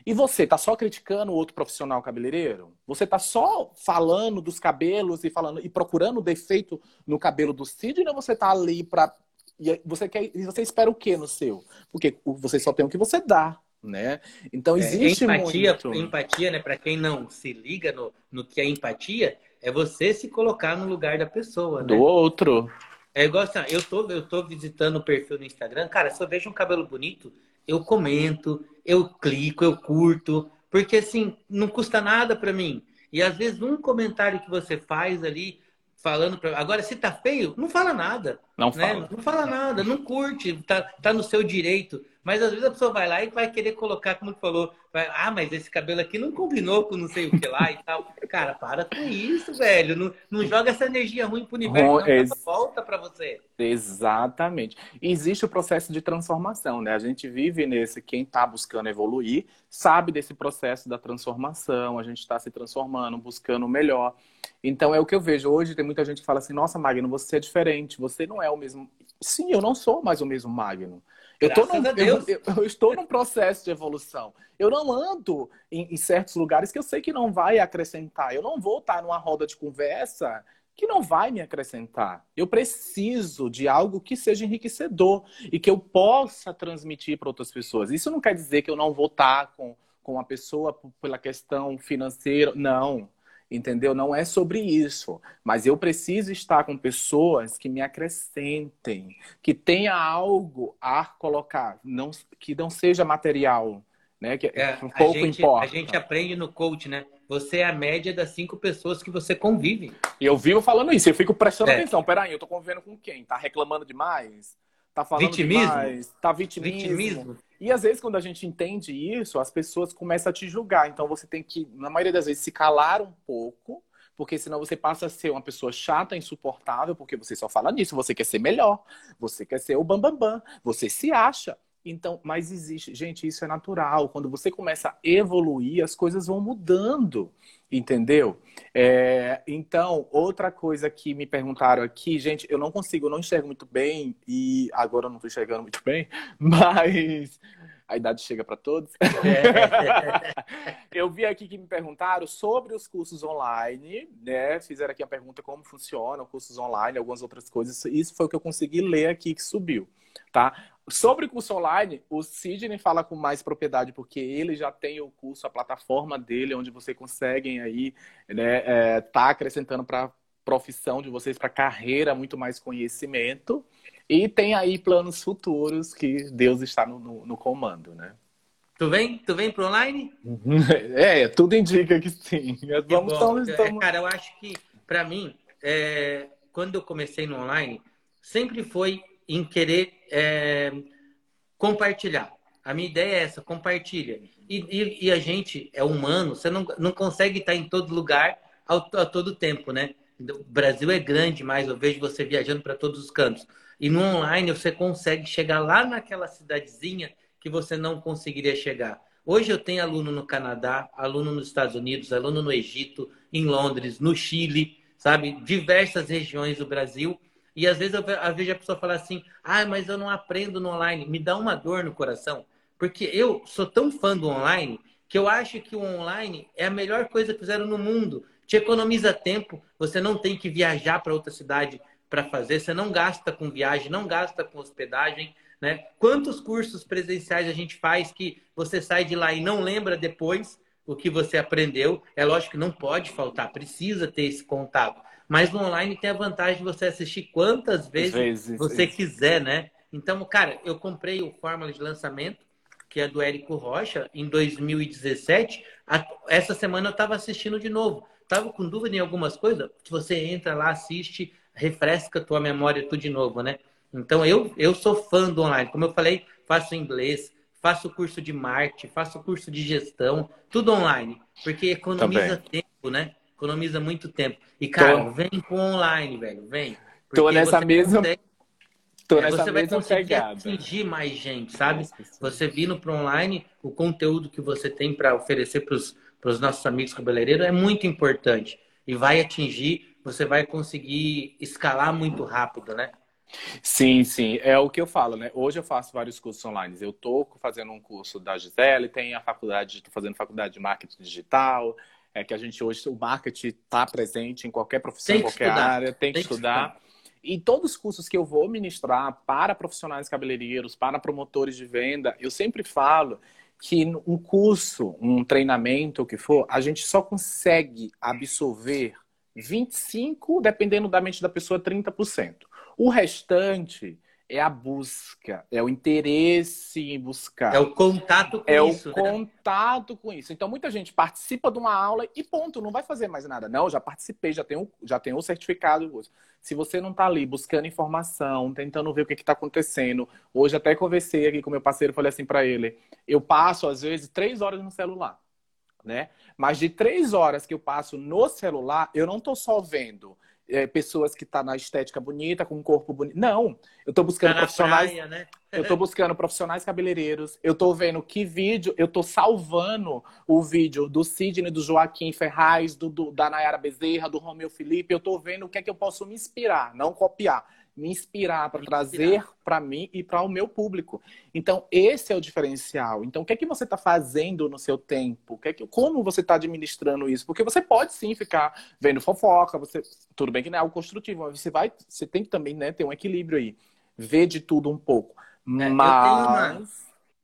E você tá só criticando o outro profissional cabeleireiro? Você tá só falando dos cabelos e falando e procurando defeito no cabelo do Sidney ou você tá ali para e você quer e você espera o que no seu? Porque você só tem o que você dá né? Então é, existe
é, empatia,
muito...
empatia, né? Para quem não se liga no, no que é empatia, é você se colocar no lugar da pessoa, né?
Do outro.
É igual assim, eu tô, eu tô visitando o perfil no Instagram, cara, se eu vejo um cabelo bonito, eu comento, eu clico, eu curto, porque assim, não custa nada para mim. E às vezes um comentário que você faz ali, falando pra... Agora, se tá feio, não fala nada.
Não
né?
fala.
Não fala nada, não curte, tá, tá no seu direito. Mas às vezes a pessoa vai lá e vai querer colocar, como tu falou, vai, ah, mas esse cabelo aqui não combinou com não sei o que lá e tal. Cara, para com isso, velho. Não, não joga essa energia ruim pro universo, Bom, não, ex... volta para você.
Exatamente. Existe o processo de transformação, né? A gente vive nesse, quem tá buscando evoluir, sabe desse processo da transformação, a gente está se transformando, buscando o melhor. Então é o que eu vejo. Hoje tem muita gente que fala assim, nossa, Magno, você é diferente, você não é o mesmo. Sim, eu não sou mais o mesmo Magno. Eu, num, eu, eu, eu, estou num processo de evolução. Eu não ando em, em, certos lugares que eu sei que não vai acrescentar. Eu não vou estar numa roda de conversa que não vai me acrescentar. Eu preciso de algo que seja enriquecedor e que eu possa transmitir para outras pessoas. Isso não quer dizer que eu não vou estar com, com a pessoa pela questão financeira. Não entendeu? Não é sobre isso. Mas eu preciso estar com pessoas que me acrescentem, que tenha algo a colocar, não, que não seja material, né? Que é, um pouco
a gente,
importa.
A gente aprende no coach, né? Você é a média das cinco pessoas que você convive.
E eu vivo falando isso, eu fico prestando é. atenção. Peraí, eu tô convivendo com quem? Tá reclamando demais? Tá falando
vitimismo?
demais? Tá vitimismo? vitimismo? E às vezes, quando a gente entende isso, as pessoas começam a te julgar. Então você tem que, na maioria das vezes, se calar um pouco, porque senão você passa a ser uma pessoa chata, insuportável, porque você só fala nisso. Você quer ser melhor, você quer ser o bambambam, bam, bam, você se acha. Então, mas existe, gente, isso é natural. Quando você começa a evoluir, as coisas vão mudando, entendeu? É, então, outra coisa que me perguntaram aqui, gente, eu não consigo, eu não enxergo muito bem e agora eu não estou enxergando muito bem, mas a idade chega para todos. É. eu vi aqui que me perguntaram sobre os cursos online, né? Fizeram aqui a pergunta como funciona, cursos online, algumas outras coisas. Isso foi o que eu consegui ler aqui que subiu, tá? Sobre o curso online, o Sidney fala com mais propriedade, porque ele já tem o curso, a plataforma dele, onde você consegue aí, né, é, tá acrescentando para profissão de vocês, para carreira, muito mais conhecimento. E tem aí planos futuros que Deus está no, no, no comando, né?
Tu vem? Tu vem pro online?
É, tudo indica que sim.
Vamos, estamos, estamos... Cara, eu acho que, para mim, é, quando eu comecei no online, sempre foi em querer é, compartilhar. A minha ideia é essa, compartilha. E, e, e, a gente é humano, você não, não consegue estar em todo lugar ao, a todo tempo, né? O Brasil é grande, mas eu vejo você viajando para todos os cantos. E no online você consegue chegar lá naquela cidadezinha que você não conseguiria chegar. Hoje eu tenho aluno no Canadá, aluno nos Estados Unidos, aluno no Egito, em Londres, no Chile, sabe? Diversas regiões do Brasil. E às vezes eu vejo a pessoa falar assim: ah, mas eu não aprendo no online. Me dá uma dor no coração. Porque eu sou tão fã do online que eu acho que o online é a melhor coisa que fizeram no mundo. Te economiza tempo, você não tem que viajar para outra cidade para fazer, você não gasta com viagem, não gasta com hospedagem. Né? Quantos cursos presenciais a gente faz que você sai de lá e não lembra depois o que você aprendeu? É lógico que não pode faltar, precisa ter esse contato. Mas no online tem a vantagem de você assistir quantas vezes, vezes você quiser, né? Então, cara, eu comprei o Fórmula de lançamento, que é do Érico Rocha, em 2017. Essa semana eu estava assistindo de novo. Tava com dúvida em algumas coisas. Você entra lá, assiste, refresca a tua memória tudo de novo, né? Então, eu, eu sou fã do online. Como eu falei, faço inglês, faço curso de marketing, faço curso de gestão, tudo online. Porque economiza Também. tempo, né? Economiza muito tempo. E, cara, Tô... vem com online, velho. Vem.
Tô nessa mesma. Consegue...
Tô é, nessa você vai conseguir pegada. atingir mais gente, sabe? Você vindo para online, o conteúdo que você tem para oferecer para os nossos amigos cabeleireiros é muito importante. E vai atingir, você vai conseguir escalar muito rápido, né?
Sim, sim. É o que eu falo, né? Hoje eu faço vários cursos online. Eu tô fazendo um curso da Gisele, tem a faculdade, estou fazendo faculdade de marketing digital. É que a gente hoje, o marketing está presente em qualquer profissão, em qualquer estudar. área, tem que, tem estudar. Que estudar. E todos os cursos que eu vou ministrar para profissionais cabeleireiros, para promotores de venda, eu sempre falo que um curso, um treinamento, o que for, a gente só consegue absorver 25, dependendo da mente da pessoa, 30%. O restante é a busca, é o interesse em buscar.
É o contato com
é
isso.
É o né? contato com isso. Então, muita gente participa de uma aula e ponto, não vai fazer mais nada. Não, já participei, já tenho, já tenho o certificado. Se você não está ali buscando informação, tentando ver o que está acontecendo, hoje até conversei aqui com meu parceiro, falei assim para ele: eu passo, às vezes, três horas no celular. Né? Mas de três horas que eu passo no celular, eu não estou só vendo é, pessoas que tá na estética bonita, com um corpo bonito. Não, eu estou buscando tá profissionais. Praia, né? eu estou buscando profissionais cabeleireiros. Eu estou vendo que vídeo, eu estou salvando o vídeo do Sidney, do Joaquim Ferraz, do, do, da Nayara Bezerra, do Romeu Felipe. Eu estou vendo o que é que eu posso me inspirar, não copiar me inspirar para trazer para mim e para o meu público. Então, esse é o diferencial. Então, o que é que você está fazendo no seu tempo? O que é que, como você está administrando isso? Porque você pode sim ficar vendo fofoca, você, tudo bem que não é algo construtivo, mas você vai, você tem que também né, ter um equilíbrio aí. Ver de tudo um pouco. É, mas.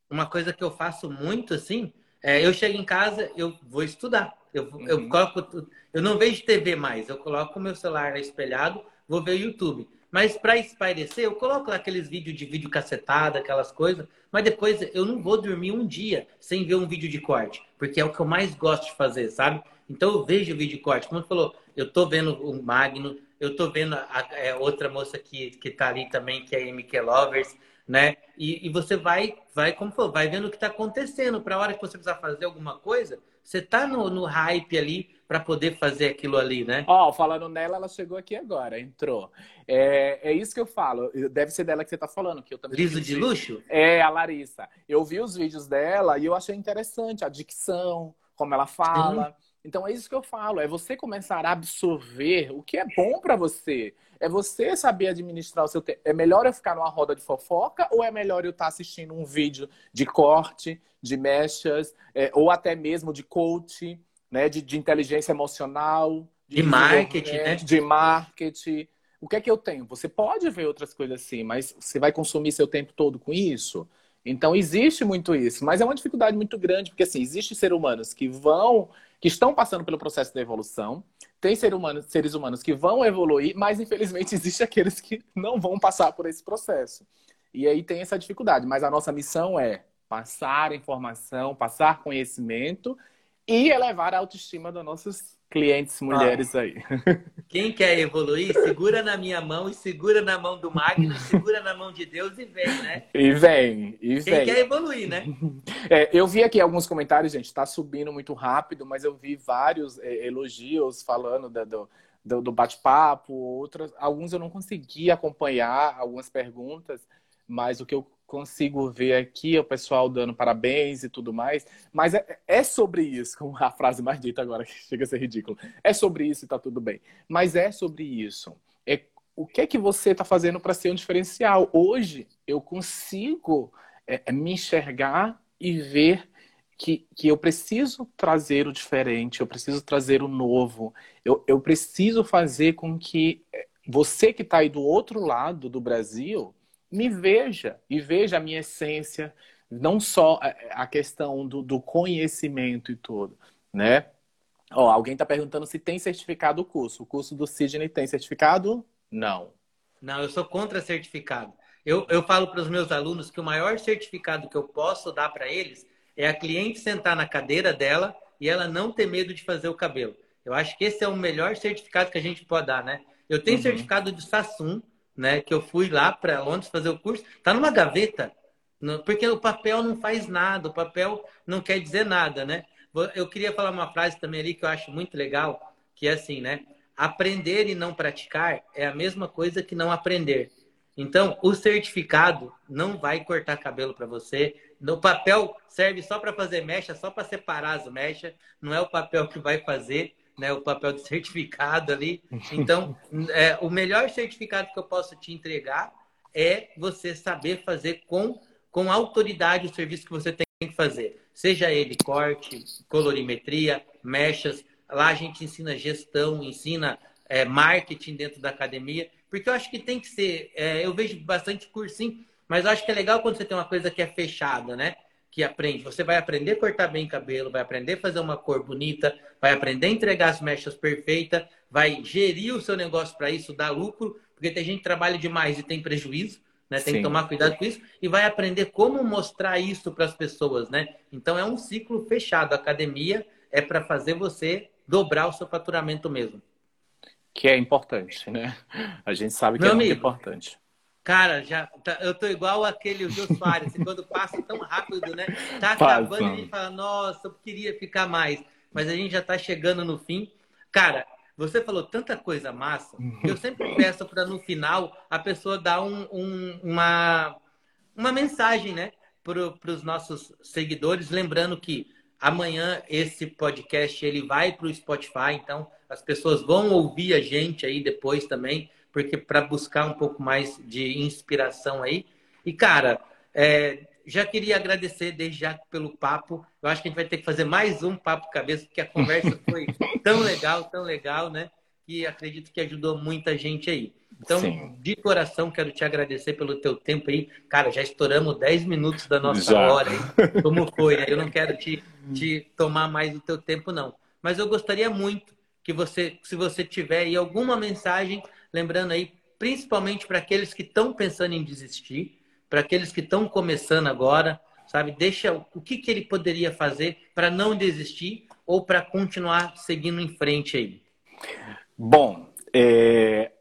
Uma, uma, coisa que eu faço muito assim, é, eu chego em casa, eu vou estudar. Eu, uhum. eu coloco. Eu não vejo TV mais, eu coloco o meu celular espelhado, vou ver o YouTube. Mas para espairecer, eu coloco aqueles vídeos de vídeo cacetada, aquelas coisas. Mas depois eu não vou dormir um dia sem ver um vídeo de corte. Porque é o que eu mais gosto de fazer, sabe? Então eu vejo o vídeo de corte. Como você falou, eu tô vendo o Magno, eu tô vendo a, a, é, outra moça que, que tá ali também, que é a MK Lovers, né? E, e você vai, vai, como falou, vai vendo o que está acontecendo. Para a hora que você precisar fazer alguma coisa, você tá no, no hype ali para poder fazer aquilo ali, né?
Ó, oh, falando nela, ela chegou aqui agora, entrou. É, é isso que eu falo. Deve ser dela que você tá falando, que eu também.
Liso de luxo?
É, a Larissa. Eu vi os vídeos dela e eu achei interessante a dicção, como ela fala. Então é isso que eu falo, é você começar a absorver o que é bom para você. É você saber administrar o seu tempo. É melhor eu ficar numa roda de fofoca ou é melhor eu estar tá assistindo um vídeo de corte, de mechas, é, ou até mesmo de coach? né, de, de inteligência emocional,
de, de marketing, né?
De marketing. O que é que eu tenho? Você pode ver outras coisas assim, mas você vai consumir seu tempo todo com isso? Então existe muito isso, mas é uma dificuldade muito grande, porque assim, existem seres humanos que vão, que estão passando pelo processo da evolução, tem ser humano, seres humanos que vão evoluir, mas infelizmente existe aqueles que não vão passar por esse processo. E aí tem essa dificuldade, mas a nossa missão é passar informação, passar conhecimento e elevar a autoestima das nossas clientes mulheres ah. aí.
Quem quer evoluir, segura na minha mão e segura na mão do Magno, segura na mão de Deus e vem, né?
E vem, e
Quem vem. quer evoluir, né?
É, eu vi aqui alguns comentários, gente, tá subindo muito rápido, mas eu vi vários é, elogios falando da, do, do, do bate-papo, outras, alguns eu não consegui acompanhar, algumas perguntas, mas o que eu consigo ver aqui o pessoal dando parabéns e tudo mais, mas é, é sobre isso, com a frase mais dita agora, que chega a ser ridículo. É sobre isso e tá tudo bem. Mas é sobre isso. É o que é que você está fazendo para ser um diferencial? Hoje eu consigo é, é, me enxergar e ver que, que eu preciso trazer o diferente, eu preciso trazer o novo, eu, eu preciso fazer com que é, você que está aí do outro lado do Brasil me veja e veja a minha essência, não só a questão do, do conhecimento e tudo, né? Ó, alguém está perguntando se tem certificado o curso. O curso do Sidney tem certificado? Não.
Não, eu sou contra certificado. Eu, eu falo para os meus alunos que o maior certificado que eu posso dar para eles é a cliente sentar na cadeira dela e ela não ter medo de fazer o cabelo. Eu acho que esse é o melhor certificado que a gente pode dar, né? Eu tenho uhum. certificado de Sassum, né? Que eu fui lá para Londres fazer o curso. Tá numa gaveta, porque o papel não faz nada, o papel não quer dizer nada, né? Eu queria falar uma frase também ali que eu acho muito legal, que é assim, né? Aprender e não praticar é a mesma coisa que não aprender. Então, o certificado não vai cortar cabelo para você. O papel serve só para fazer mecha, só para separar as mechas. Não é o papel que vai fazer, né? O papel de certificado ali. Então, é, o melhor certificado que eu posso te entregar é você saber fazer com, com autoridade o serviço que você tem que fazer. Seja ele corte, colorimetria, mechas. Lá a gente ensina gestão, ensina é, marketing dentro da academia. Porque eu acho que tem que ser. É, eu vejo bastante cursinho, mas eu acho que é legal quando você tem uma coisa que é fechada, né? Que aprende. Você vai aprender a cortar bem cabelo, vai aprender a fazer uma cor bonita, vai aprender a entregar as mechas perfeitas, vai gerir o seu negócio para isso, dar lucro, porque tem gente que trabalha demais e tem prejuízo. Né? Tem Sim. que tomar cuidado com isso e vai aprender como mostrar isso para as pessoas, né? Então é um ciclo fechado. A academia é para fazer você dobrar o seu faturamento mesmo
que é importante, né? A gente sabe que Meu é amigo, muito importante.
Cara, já tá, eu tô igual aquele Jô Soares, assim, quando passa tão rápido, né? Tá acabando e a gente fala, nossa, eu queria ficar mais. Mas a gente já tá chegando no fim. Cara, você falou tanta coisa massa que eu sempre peço para no final a pessoa dar um, um, uma, uma mensagem, né? Para os nossos seguidores, lembrando que amanhã esse podcast ele vai para o Spotify, então as pessoas vão ouvir a gente aí depois também, porque para buscar um pouco mais de inspiração aí. E, cara, é, já queria agradecer desde já pelo papo. Eu acho que a gente vai ter que fazer mais um papo cabeça, porque a conversa foi tão legal, tão legal, né? Que acredito que ajudou muita gente aí. Então, Sim. de coração, quero te agradecer pelo teu tempo aí. Cara, já estouramos 10 minutos da nossa já. hora aí. Como foi, né? Eu não quero te, te tomar mais do teu tempo, não. Mas eu gostaria muito que você, se você tiver aí alguma mensagem, lembrando aí, principalmente para aqueles que estão pensando em desistir, para aqueles que estão começando agora, sabe? Deixa o que, que ele poderia fazer para não desistir ou para continuar seguindo em frente aí.
Bom, é,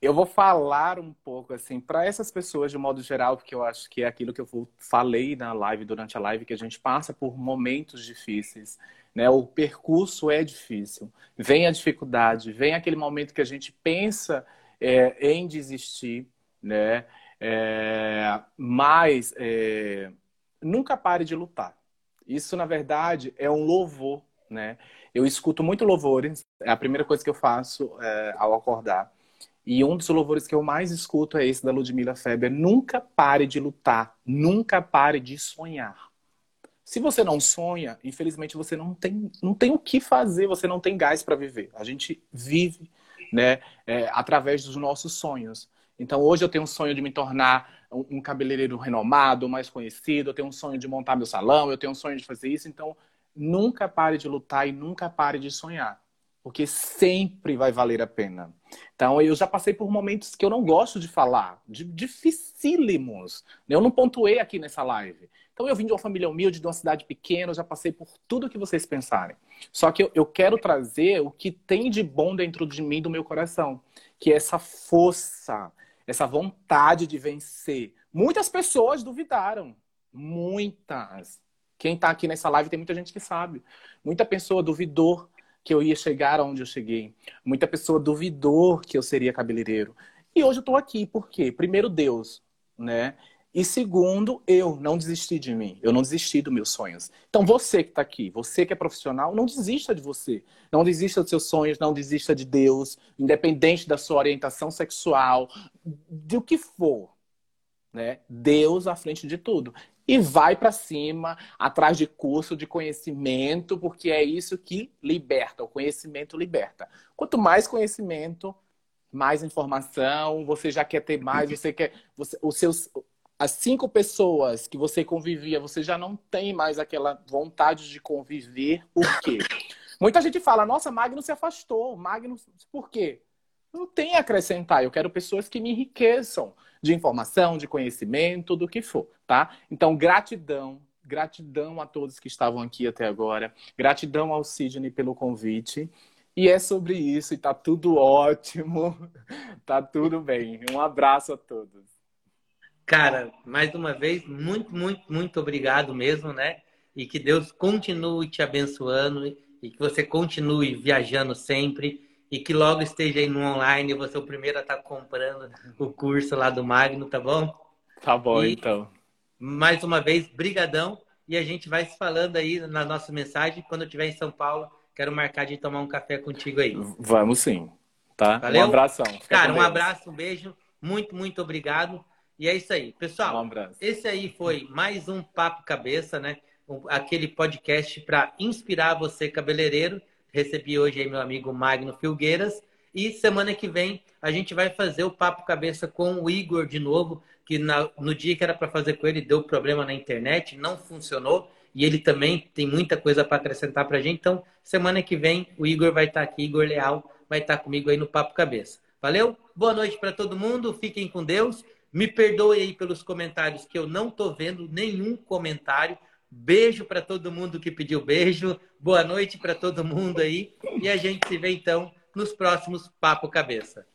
eu vou falar um pouco assim para essas pessoas de modo geral, porque eu acho que é aquilo que eu falei na live durante a live que a gente passa por momentos difíceis né? O percurso é difícil. Vem a dificuldade, vem aquele momento que a gente pensa é, em desistir, né? É, mas é, nunca pare de lutar. Isso, na verdade, é um louvor, né? Eu escuto muito louvores, é a primeira coisa que eu faço é, ao acordar. E um dos louvores que eu mais escuto é esse da Ludmila Feber. Nunca pare de lutar, nunca pare de sonhar. Se você não sonha, infelizmente você não tem, não tem o que fazer, você não tem gás para viver. A gente vive né, é, através dos nossos sonhos. Então hoje eu tenho um sonho de me tornar um, um cabeleireiro renomado, mais conhecido, eu tenho um sonho de montar meu salão, eu tenho um sonho de fazer isso. Então nunca pare de lutar e nunca pare de sonhar, porque sempre vai valer a pena. Então eu já passei por momentos que eu não gosto de falar, de, dificílimos. Eu não pontuei aqui nessa live. Então eu vim de uma família humilde, de uma cidade pequena, eu já passei por tudo que vocês pensarem. Só que eu, eu quero trazer o que tem de bom dentro de mim, do meu coração, que é essa força, essa vontade de vencer. Muitas pessoas duvidaram, muitas. Quem está aqui nessa live tem muita gente que sabe. Muita pessoa duvidou que eu ia chegar onde eu cheguei. Muita pessoa duvidou que eu seria cabeleireiro. E hoje eu estou aqui, por quê? Primeiro, Deus, né? E segundo, eu não desisti de mim, eu não desisti dos meus sonhos. Então você que está aqui, você que é profissional, não desista de você. Não desista dos seus sonhos, não desista de Deus, independente da sua orientação sexual, do que for. Né? Deus à frente de tudo. E vai para cima, atrás de curso, de conhecimento, porque é isso que liberta. O conhecimento liberta. Quanto mais conhecimento, mais informação, você já quer ter mais, você quer. Você, os seus, as cinco pessoas que você convivia, você já não tem mais aquela vontade de conviver. Por quê? Muita gente fala, nossa, Magno se afastou. Magno, por quê? Não tem a acrescentar. Eu quero pessoas que me enriqueçam. De informação, de conhecimento, do que for, tá? Então, gratidão, gratidão a todos que estavam aqui até agora, gratidão ao Sidney pelo convite. E é sobre isso, e tá tudo ótimo, tá tudo bem. Um abraço a todos.
Cara, mais uma vez, muito, muito, muito obrigado mesmo, né? E que Deus continue te abençoando e que você continue viajando sempre e que logo esteja aí no online você é o primeiro a estar tá comprando o curso lá do Magno, tá bom?
Tá bom, e, então.
Mais uma vez, brigadão e a gente vai se falando aí na nossa mensagem. Quando eu estiver em São Paulo, quero marcar de tomar um café contigo aí.
Vamos sim, tá?
Valeu?
Um abração.
Fica Cara, um abraço, um beijo. Muito, muito obrigado. E é isso aí. Pessoal, um abraço. esse aí foi mais um Papo Cabeça, né? Aquele podcast para inspirar você, cabeleireiro Recebi hoje aí meu amigo Magno Filgueiras. E semana que vem a gente vai fazer o papo cabeça com o Igor de novo, que na, no dia que era para fazer com ele deu problema na internet, não funcionou. E ele também tem muita coisa para acrescentar para a gente. Então, semana que vem o Igor vai estar tá aqui, Igor Leal vai estar tá comigo aí no Papo Cabeça. Valeu? Boa noite para todo mundo, fiquem com Deus. Me perdoe aí pelos comentários que eu não estou vendo nenhum comentário. Beijo para todo mundo que pediu beijo. Boa noite para todo mundo aí. E a gente se vê então nos próximos Papo Cabeça.